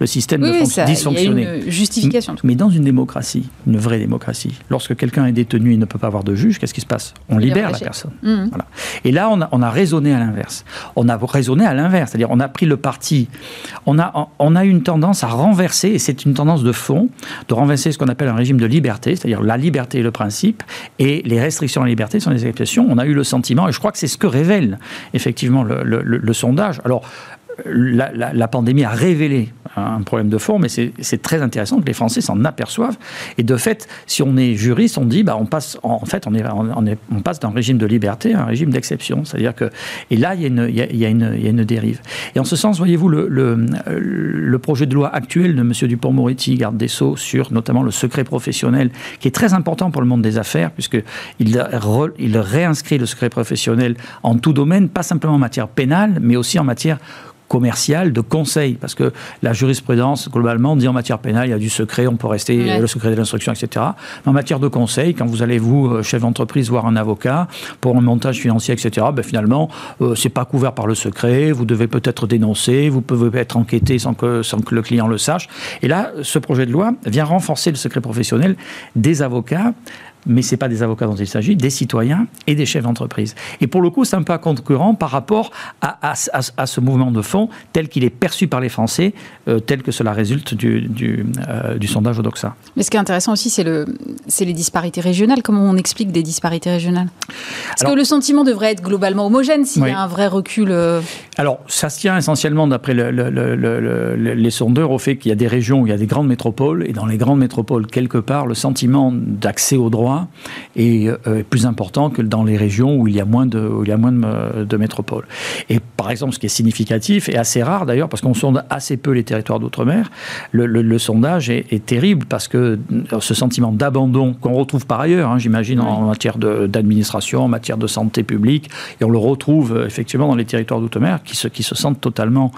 Le système oui, de dysfonctionnait. Justification. Mais dans une démocratie, une vraie démocratie, lorsque quelqu'un est détenu et ne peut pas avoir de juge, qu'est-ce qui se passe? On libère la personne. Mmh. Voilà. Et là, on a, on a raisonné à l'inverse. On a raisonné à l'inverse. C'est-à-dire, on a pris le parti. On a, on a une tendance à renverser, et c'est une tendance de fond, de renverser ce qu'on appelle un régime de liberté, c'est-à-dire la liberté est le principe, et les restrictions à la liberté sont les exceptions. On a eu le sentiment, et je crois que c'est ce que révèle effectivement le, sondage. Alors, la, pandémie a révélé un problème de fond, mais c'est très intéressant que les Français s'en aperçoivent. Et de fait, si on est juriste, on dit, bah, on passe, en fait, on, est, on, passe d'un régime de liberté à un régime d'exception. C'est-à-dire que, et là, il y, a une, dérive. Et en ce sens, voyez-vous, le, le, projet de loi actuel de M. Dupont-Moretti, garde des Sceaux, sur notamment le secret professionnel, qui est très important pour le monde des affaires, puisqu'il il réinscrit le secret professionnel en tout domaine, pas simplement en matière pénale, mais aussi en matière commercial, de conseil, parce que la jurisprudence, globalement, dit en matière pénale, il y a du secret, on peut rester le secret de l'instruction, etc. Mais en matière de conseil, quand vous allez, vous, euh, chef d'entreprise, voir un avocat pour un montage financier, etc., ben, finalement, euh, c'est pas couvert par le secret, vous devez peut-être dénoncer, vous pouvez être enquêté sans que, sans que le client le sache. Et là, ce projet de loi vient renforcer le secret professionnel des avocats mais ce n'est pas des avocats dont il s'agit, des citoyens et des chefs d'entreprise. Et pour le coup, c'est un peu concurrent par rapport à, ce mouvement de fond tel qu'il est perçu par les Français, euh, tel que cela résulte du, du, euh, du sondage Odoxa. Mais ce qui est intéressant aussi, c'est le, les disparités régionales. Comment on explique des disparités régionales? Est-ce que le sentiment devrait être globalement homogène s'il y a un vrai recul euh, Alors, ça se tient essentiellement, d'après les sondeurs, au fait qu'il y a des régions où il y a des grandes métropoles, et dans les grandes métropoles, quelque part, le sentiment d'accès au droit et euh, plus important que dans les régions où il y a moins de, il y a moins de, métropoles. Et par exemple, ce qui est significatif et assez rare d'ailleurs, parce qu'on sonde assez peu les territoires d'outre-mer, le, sondage est, terrible parce que euh, ce sentiment d'abandon qu'on retrouve par ailleurs, hein, j'imagine, en matière d'administration, en matière de santé publique, et on le retrouve euh, effectivement dans les territoires d'outre-mer qui se, qui se sentent totalement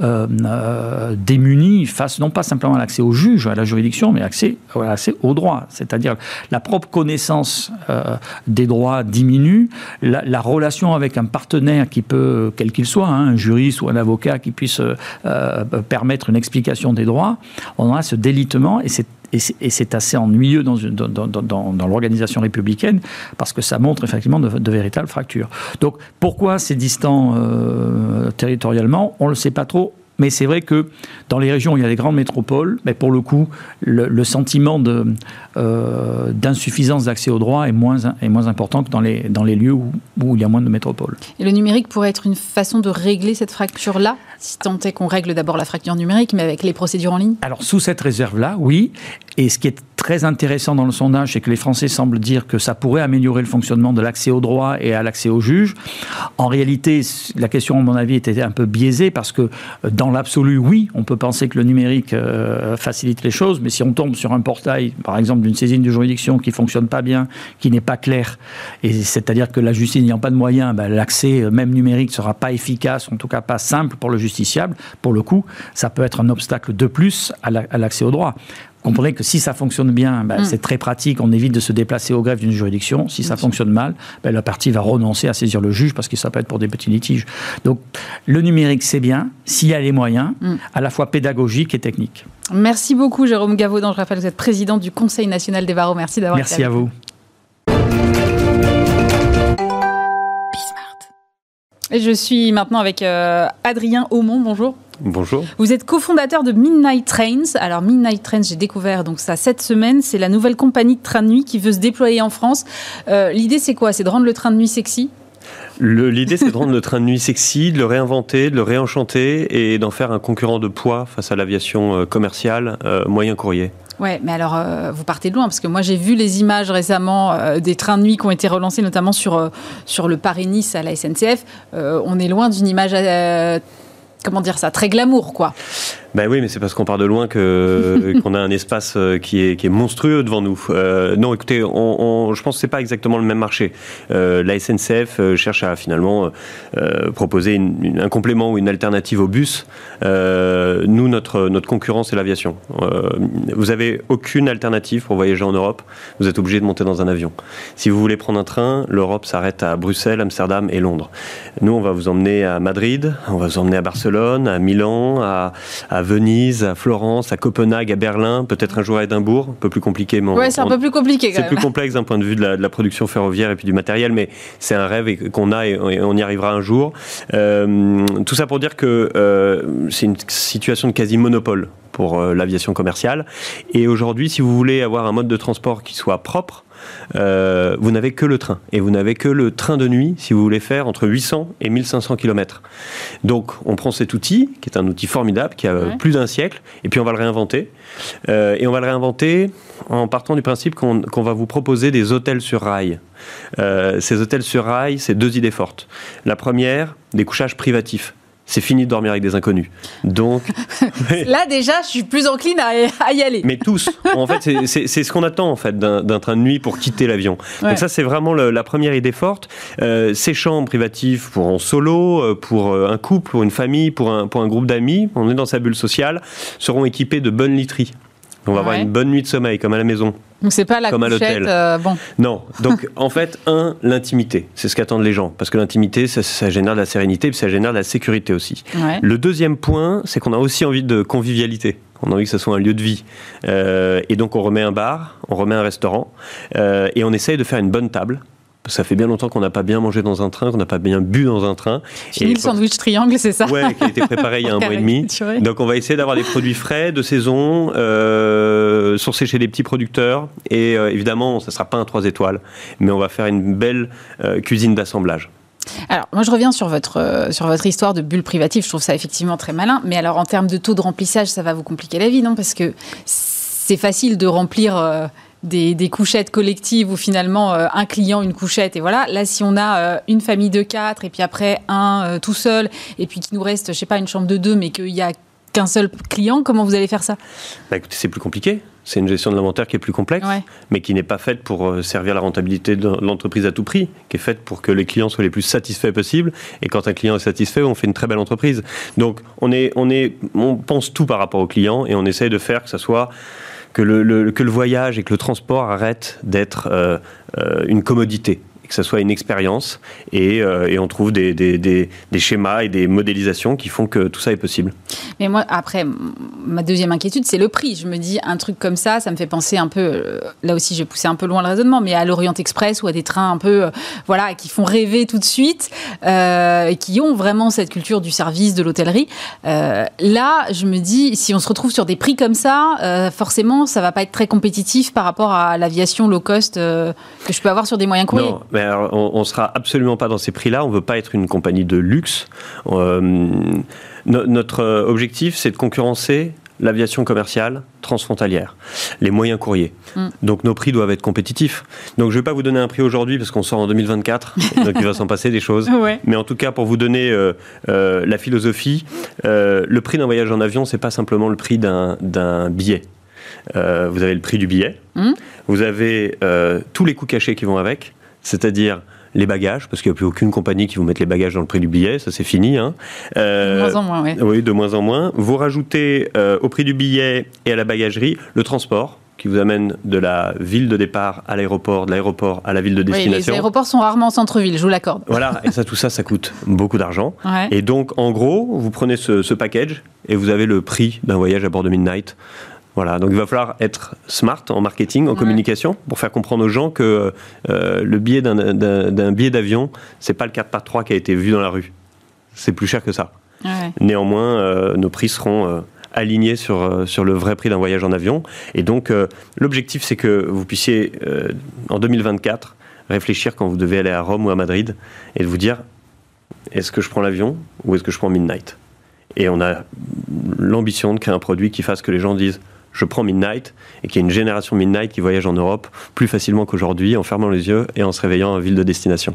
démunis face non pas simplement à l'accès au juge, à la juridiction, mais accès, à l'accès au droit, c'est-à-dire la propre connaissance euh, des droits diminue, la, relation avec un partenaire qui peut, quel qu'il soit, hein, un juriste ou un avocat qui puisse euh, euh, permettre une explication des droits, on a ce délitement et c'est et c'est assez ennuyeux dans, dans, dans, l'organisation républicaine parce que ça montre effectivement de, véritables fractures. Donc pourquoi c'est distant territorialement? On ne le sait pas trop mais c'est vrai que dans les régions où il y a des grandes métropoles, mais pour le coup, le, sentiment euh, d'insuffisance d'accès au droit est moins, est moins important que dans les, dans les lieux où, où, il y a moins de métropoles. Et le numérique pourrait être une façon de régler cette fracture-là, si tant est qu'on règle d'abord la fracture numérique, mais avec les procédures en ligne? Alors, sous cette réserve-là, oui. Et ce qui est très intéressant dans le sondage, c'est que les Français semblent dire que ça pourrait améliorer le fonctionnement de l'accès au droit et à l'accès au juge. En réalité, la question, à mon avis, était un peu biaisée parce que dans l'absolu, oui, on peut penser que le numérique euh, facilite les choses, mais si on tombe sur un portail, par exemple, d'une saisine de juridiction qui fonctionne pas bien, qui n'est pas clair, et c'est-à-dire que la justice n'ayant pas de moyens, ben, l'accès euh, même numérique sera pas efficace, en tout cas pas simple pour le justiciable. Pour le coup, ça peut être un obstacle de plus à l'accès au droit comprenez que si ça fonctionne bien, ben, mm. c'est très pratique, on évite de se déplacer au greffe d'une juridiction. Si ça fonctionne mal, ben, la partie va renoncer à saisir le juge parce que ça peut être pour des petits litiges. Donc le numérique, c'est bien, s'il y a les moyens, mm. à la fois pédagogiques et techniques. Merci beaucoup Jérôme Gavaudan. Je rappelle que vous êtes président du Conseil national des barreaux. Merci d'avoir été Merci à vous. Et je suis maintenant avec euh, Adrien Aumont. Bonjour. Bonjour. Vous êtes cofondateur de Midnight Trains. Alors Midnight Trains, j'ai découvert donc ça cette semaine. C'est la nouvelle compagnie de train de nuit qui veut se déployer en France. Euh, l'idée c'est quoi? C'est de rendre le train de nuit sexy? L'idée, c'est de rendre le train de nuit sexy, de le réinventer, de le réenchanter et d'en faire un concurrent de poids face à l'aviation euh, commerciale euh, moyen courrier. Ouais, mais alors vous partez de loin parce que moi j'ai vu les images récemment des trains de nuit qui ont été relancés, notamment sur sur le Paris-Nice à la SNCF. on est loin d'une image comment dire ça, très glamour, quoi. Ben oui, mais c'est parce qu'on part de loin que qu'on a un espace euh, qui est, qui est monstrueux devant nous. Euh, non, écoutez, on, je pense que c'est pas exactement le même marché. Euh, la SNCF cherche à finalement euh, proposer une, un complément ou une alternative au bus. nous, notre notre concurrence, c'est l'aviation. vous avez aucune alternative pour voyager en Europe. Vous êtes obligé de monter dans un avion. Si vous voulez prendre un train, l'Europe s'arrête à Bruxelles, Amsterdam et Londres. Nous, on va vous emmener à Madrid, on va vous emmener à Barcelone, à Milan, à, à Venise, à Florence, à Copenhague, à Berlin, peut-être un jour à Édimbourg, un peu plus compliqué. Ouais, c'est un peu plus compliqué. C'est plus complexe d'un point de vue de la, production ferroviaire et puis du matériel, mais c'est un rêve qu'on a et on y arrivera un jour. Euh, tout ça pour dire que euh, c'est une situation de quasi monopole pour euh, l'aviation commerciale. Et aujourd'hui, si vous voulez avoir un mode de transport qui soit propre, vous n'avez que le train. Et vous n'avez que le train de nuit si vous voulez faire entre 800 et 1500 km. Donc on prend cet outil, qui est un outil formidable, qui a plus d'un siècle, et puis on va le réinventer. Euh, et on va le réinventer en partant du principe qu'on va vous proposer des hôtels sur rail. ces hôtels sur rail, c'est deux idées fortes. La première, des couchages privatifs c'est fini de dormir avec des inconnus. Donc là déjà, je suis plus encline à, y aller. Mais tous, en fait, c'est ce qu'on attend en fait d'un train de nuit pour quitter l'avion. Donc ça, c'est vraiment la première idée forte. Euh, ces chambres privatives pour en solo, euh, pour euh, un couple, pour une famille, pour un, pour un groupe d'amis, on est dans sa bulle sociale, seront équipées de bonnes literies. On va avoir une bonne nuit de sommeil, comme à la maison. Donc c'est pas la comme à bon. Non. Donc en fait, un, l'intimité, c'est ce qu'attendent les gens, parce que l'intimité, ça, génère de la sérénité, puis ça génère de la sécurité aussi. Le deuxième point, c'est qu'on a aussi envie de convivialité. On a envie que ce soit un lieu de vie. Euh, et donc on remet un bar, on remet un restaurant, euh, et on essaye de faire une bonne table ça fait bien longtemps qu'on n'a pas bien mangé dans un train, qu'on n'a pas bien bu dans un train. Fini le sandwich triangle, c'est ça Ouais, qui a été préparé il y a un mois et demi. Donc on va essayer d'avoir des produits frais, de saison, euh, sourcés chez des petits producteurs. Et euh, évidemment, ça ne sera pas un 3 étoiles, mais on va faire une belle euh, cuisine d'assemblage. Alors, moi, je reviens sur votre, euh, sur votre histoire de bulle privative. Je trouve ça effectivement très malin. Mais alors, en termes de taux de remplissage, ça va vous compliquer la vie, non? Parce que c'est facile de remplir des, couchettes collectives où finalement euh, un client, une couchette, et voilà. Là, si on a euh, une famille de quatre et puis après un euh, tout seul, et puis qu'il nous reste, je sais pas, une chambre de deux, mais qu'il y a qu'un seul client, comment vous allez faire ça? Bah, Écoutez, c'est plus compliqué. C'est une gestion de l'inventaire qui est plus complexe, mais qui n'est pas faite pour servir la rentabilité de l'entreprise à tout prix, qui est faite pour que les clients soient les plus satisfaits possibles. Et quand un client est satisfait, on fait une très belle entreprise. Donc, on, est, on, est, on pense tout par rapport au client et on essaye de faire que ça soit que le, voyage et que le transport arrêtent d'être euh, euh, une commodité que ce soit une expérience et, euh, et, on trouve des, des, des, des, schémas et des modélisations qui font que tout ça est possible. Mais moi, après, ma deuxième inquiétude, c'est le prix. Je me dis, un truc comme ça, ça me fait penser un peu, euh, là aussi, je vais pousser un peu loin le raisonnement, mais à l'Orient Express ou à des trains un peu, euh, voilà, qui font rêver tout de suite, et qui ont vraiment cette culture du service, de l'hôtellerie. là, je me dis, si on se retrouve sur des prix comme ça, forcément, ça va pas être très compétitif par rapport à l'aviation low cost que je peux avoir sur des moyens courriers. Mais on, ne sera absolument pas dans ces prix-là. On veut pas être une compagnie de luxe. Euh, notre objectif, c'est de concurrencer l'aviation commerciale transfrontalière, les moyens courriers. Mm. Donc nos prix doivent être compétitifs. Donc je ne vais pas vous donner un prix aujourd'hui parce qu'on sort en 2024, donc il va s'en passer des choses. Mais en tout cas, pour vous donner euh, euh, la philosophie, euh, le prix d'un voyage en avion, c'est pas simplement le prix d'un billet. vous avez le prix du billet, mm. vous avez tous les coûts cachés qui vont avec, c'est-à-dire les bagages, parce qu'il n'y a plus aucune compagnie qui vous mette les bagages dans le prix du billet, ça c'est fini. Hein. de moins en moins, oui. Oui, de moins en moins. Vous rajoutez au prix du billet et à la bagagerie le transport, qui vous amène de la ville de départ à l'aéroport, de l'aéroport à la ville de destination. les aéroports sont rarement en centre-ville, je vous l'accorde. Voilà, et ça, tout ça, ça coûte beaucoup d'argent. Et donc, en gros, vous prenez ce, package et vous avez le prix d'un voyage à bord de Midnight. Voilà, donc il va falloir être smart en marketing, en communication, pour faire comprendre aux gens que euh, le billet d'un billet d'avion, c'est pas le 4 par 3 qui a été vu dans la rue. C'est plus cher que ça. Néanmoins, euh, nos prix seront euh, aligné sur, sur le vrai prix d'un voyage en avion. Et donc, l'objectif, c'est que vous puissiez, en 2024, réfléchir quand vous devez aller à Rome ou à Madrid et de vous dire est-ce que je prends l'avion ou est-ce que je prends Midnight? Et on a l'ambition de créer un produit qui fasse que les gens disent je prends Midnight et qu'il y ait une génération Midnight qui voyage en Europe plus facilement qu'aujourd'hui en fermant les yeux et en se réveillant en ville de destination.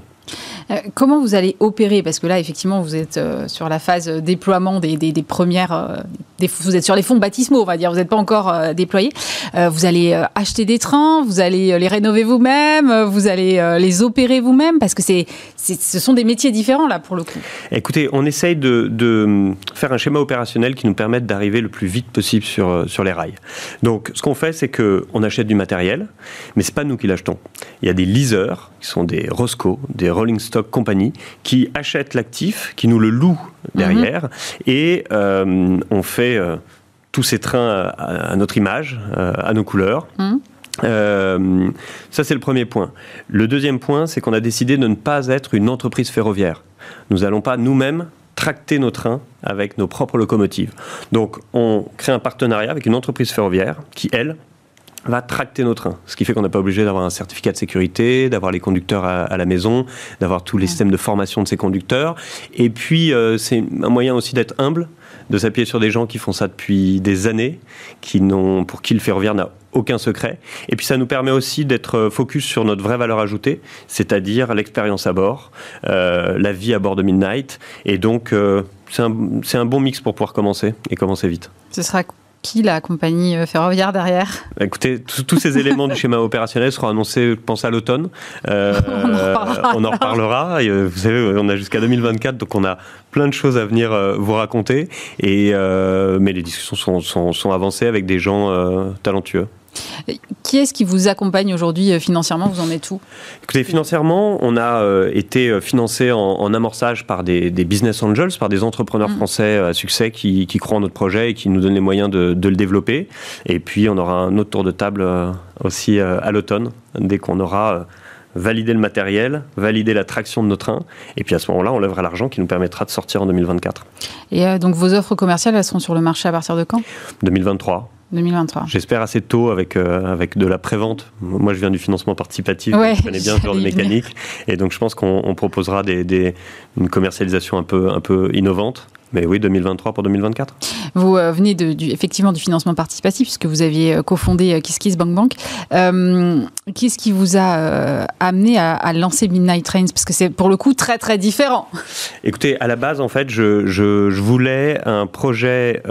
Euh, comment vous allez opérer? Parce que là, effectivement, vous êtes euh, sur la phase déploiement des, premières. Euh, vous êtes sur les fonds baptismaux, on va dire. Vous n'êtes pas encore déployé. vous allez acheter des trains, vous allez les rénover vous-même, vous allez les opérer vous-même, parce que c'est, ce sont des métiers différents là pour le coup. Écoutez, on essaye de, faire un schéma opérationnel qui nous permette d'arriver le plus vite possible sur, sur les rails. Donc, ce qu'on fait, c'est qu'on achète du matériel, mais c'est pas nous qui l'achetons. Il y a des leasers qui sont des Roscoe, des Rolling Stock Company, qui achètent l'actif, qui nous le louent derrière, mhm. et euh, on fait euh, tous ces trains à, notre image, euh, à nos couleurs. Mhm. ça, c'est le premier point. Le deuxième point, c'est qu'on a décidé de ne pas être une entreprise ferroviaire. Nous n'allons pas nous-mêmes tracter nos trains avec nos propres locomotives. Donc, on crée un partenariat avec une entreprise ferroviaire qui, elle, va tracter nos trains. Ce qui fait qu'on n'est pas obligé d'avoir un certificat de sécurité, d'avoir les conducteurs à, la maison, d'avoir tous les systèmes de formation de ces conducteurs. Et puis, euh, c'est un moyen aussi d'être humble, de s'appuyer sur des gens qui font ça depuis des années, qui n'ont, pour qui le ferroviaire n'a aucun secret. Et puis ça nous permet aussi d'être focus sur notre vraie valeur ajoutée, c'est-à-dire l'expérience à bord, euh, la vie à bord de Midnight. Et donc, euh, c'est un, un, bon mix pour pouvoir commencer et commencer vite. Ce sera qui la compagnie euh, ferroviaire derrière Écoutez, tous ces éléments du schéma opérationnel seront annoncés, je pense, à l'automne. Euh, on en reparlera. Euh, vous savez, on a jusqu'à 2024, donc on a plein de choses à venir vous raconter. Et, mais les discussions sont, sont, sont avancées avec des gens talentueux. Qui est-ce qui vous accompagne aujourd'hui euh, financièrement? Vous en êtes où? Écoutez, financièrement, on a euh, été euh, financé en, amorçage par des, business angels, par des entrepreneurs mm. français à succès qui, croient en notre projet et qui nous donnent les moyens de, le développer. Et puis, on aura un autre tour de table aussi à l'automne, dès qu'on aura validé le matériel, validé la traction de nos trains, et puis à ce moment-là, on lèvera l'argent qui nous permettra de sortir en 2024. Et donc vos offres commerciales, elles seront sur le marché à partir de quand? 2023. 2023. J'espère assez tôt avec, euh, avec de la prévente. Moi, je viens du financement participatif, je connais bien ce genre de mécanique. Et donc, je pense qu'on proposera des, des, une commercialisation un peu, un peu innovante. Mais oui, 2023 pour 2024. Vous euh, venez de, du, effectivement du financement participatif, puisque vous aviez euh, cofondé KissKiss Bank Bank. Qu'est-ce qui vous a amené à, lancer Midnight Trains? Parce que c'est pour le coup très très différent. Écoutez, à la base, en fait, je, je, je voulais un projet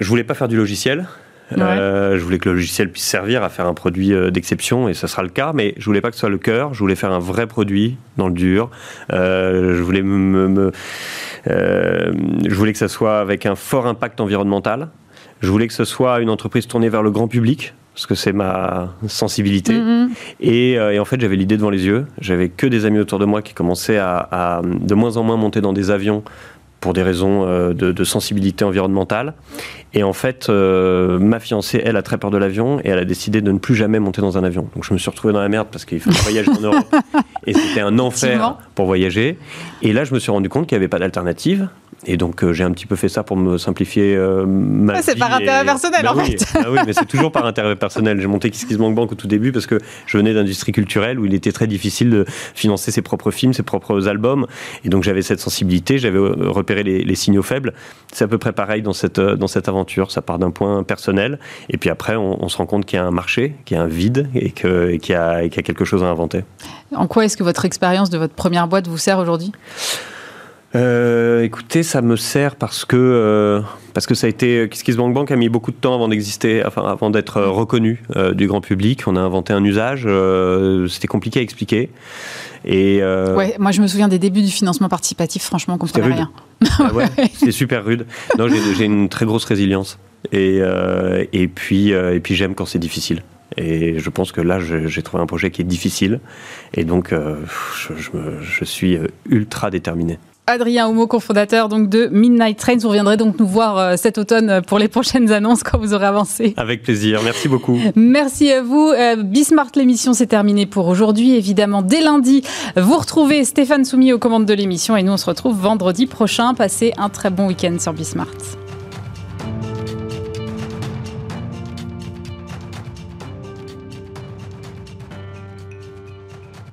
je voulais pas faire du logiciel. Euh, je voulais que le logiciel puisse servir à faire un produit euh, d'exception et ça sera le cas, mais je voulais pas que ce soit le cœur. Je voulais faire un vrai produit dans le dur. Euh, je voulais me, je voulais que ça soit avec un fort impact environnemental. Je voulais que ce soit une entreprise tournée vers le grand public parce que c'est ma sensibilité. Mm-hmm. et, en fait, j'avais l'idée devant les yeux. J'avais que des amis autour de moi qui commençaient à, à, de moins en moins monter dans des avions pour des raisons euh, de, sensibilité environnementale. Et en fait, euh, ma fiancée, elle, a très peur de l'avion et elle a décidé de ne plus jamais monter dans un avion. Donc je me suis retrouvé dans la merde parce qu'il fallait voyager en Europe et c'était un enfer pour voyager. Et là, je me suis rendu compte qu'il n'y avait pas d'alternative Et donc j'ai un petit peu fait ça pour me simplifier ma vie. C'est par intérêt personnel bah en oui, fait. bah oui, mais c'est toujours par intérêt personnel. J'ai monté KissKissBankBank Bank au tout début parce que je venais d'industrie culturelle où il était très difficile de financer ses propres films, ses propres albums. Et donc j'avais cette sensibilité, j'avais repéré les, les signaux faibles. C'est à peu près pareil dans cette, dans cette aventure. Ça part d'un point personnel et puis après on, se rend compte qu'il y a un marché, qu'il y a un vide et qu'il y, a, qu y a quelque chose à inventer. En quoi est-ce que votre expérience de votre première boîte vous sert aujourd'hui? Euh, écoutez, ça me sert parce que euh, parce que ça a été KissKissBankBank Bank a mis beaucoup de temps avant d'exister, enfin avant d'être euh, reconnu euh, du grand public. On a inventé un usage, euh, c'était compliqué à expliquer. Et ouais, moi je me souviens des débuts du financement participatif. Franchement, on comprenait rien. Ah ouais, c'était super rude. Non, j'ai une très grosse résilience. Et et puis et puis j'aime quand c'est difficile. Et je pense que là, j'ai trouvé un projet qui est difficile. Et donc, je, je, je suis ultra déterminé. Adrien Homo, cofondateur donc de Midnight Trains. Vous reviendrez donc nous voir euh, cet automne euh, pour les prochaines annonces quand vous aurez avancé. Avec plaisir. Merci beaucoup. Merci à vous. Euh, Bismart, l'émission, c'est terminé pour aujourd'hui. Évidemment, dès lundi, vous retrouvez Stéphane Soumis aux commandes de l'émission et nous, on se retrouve vendredi prochain. Passez un très bon week-end sur Bismart.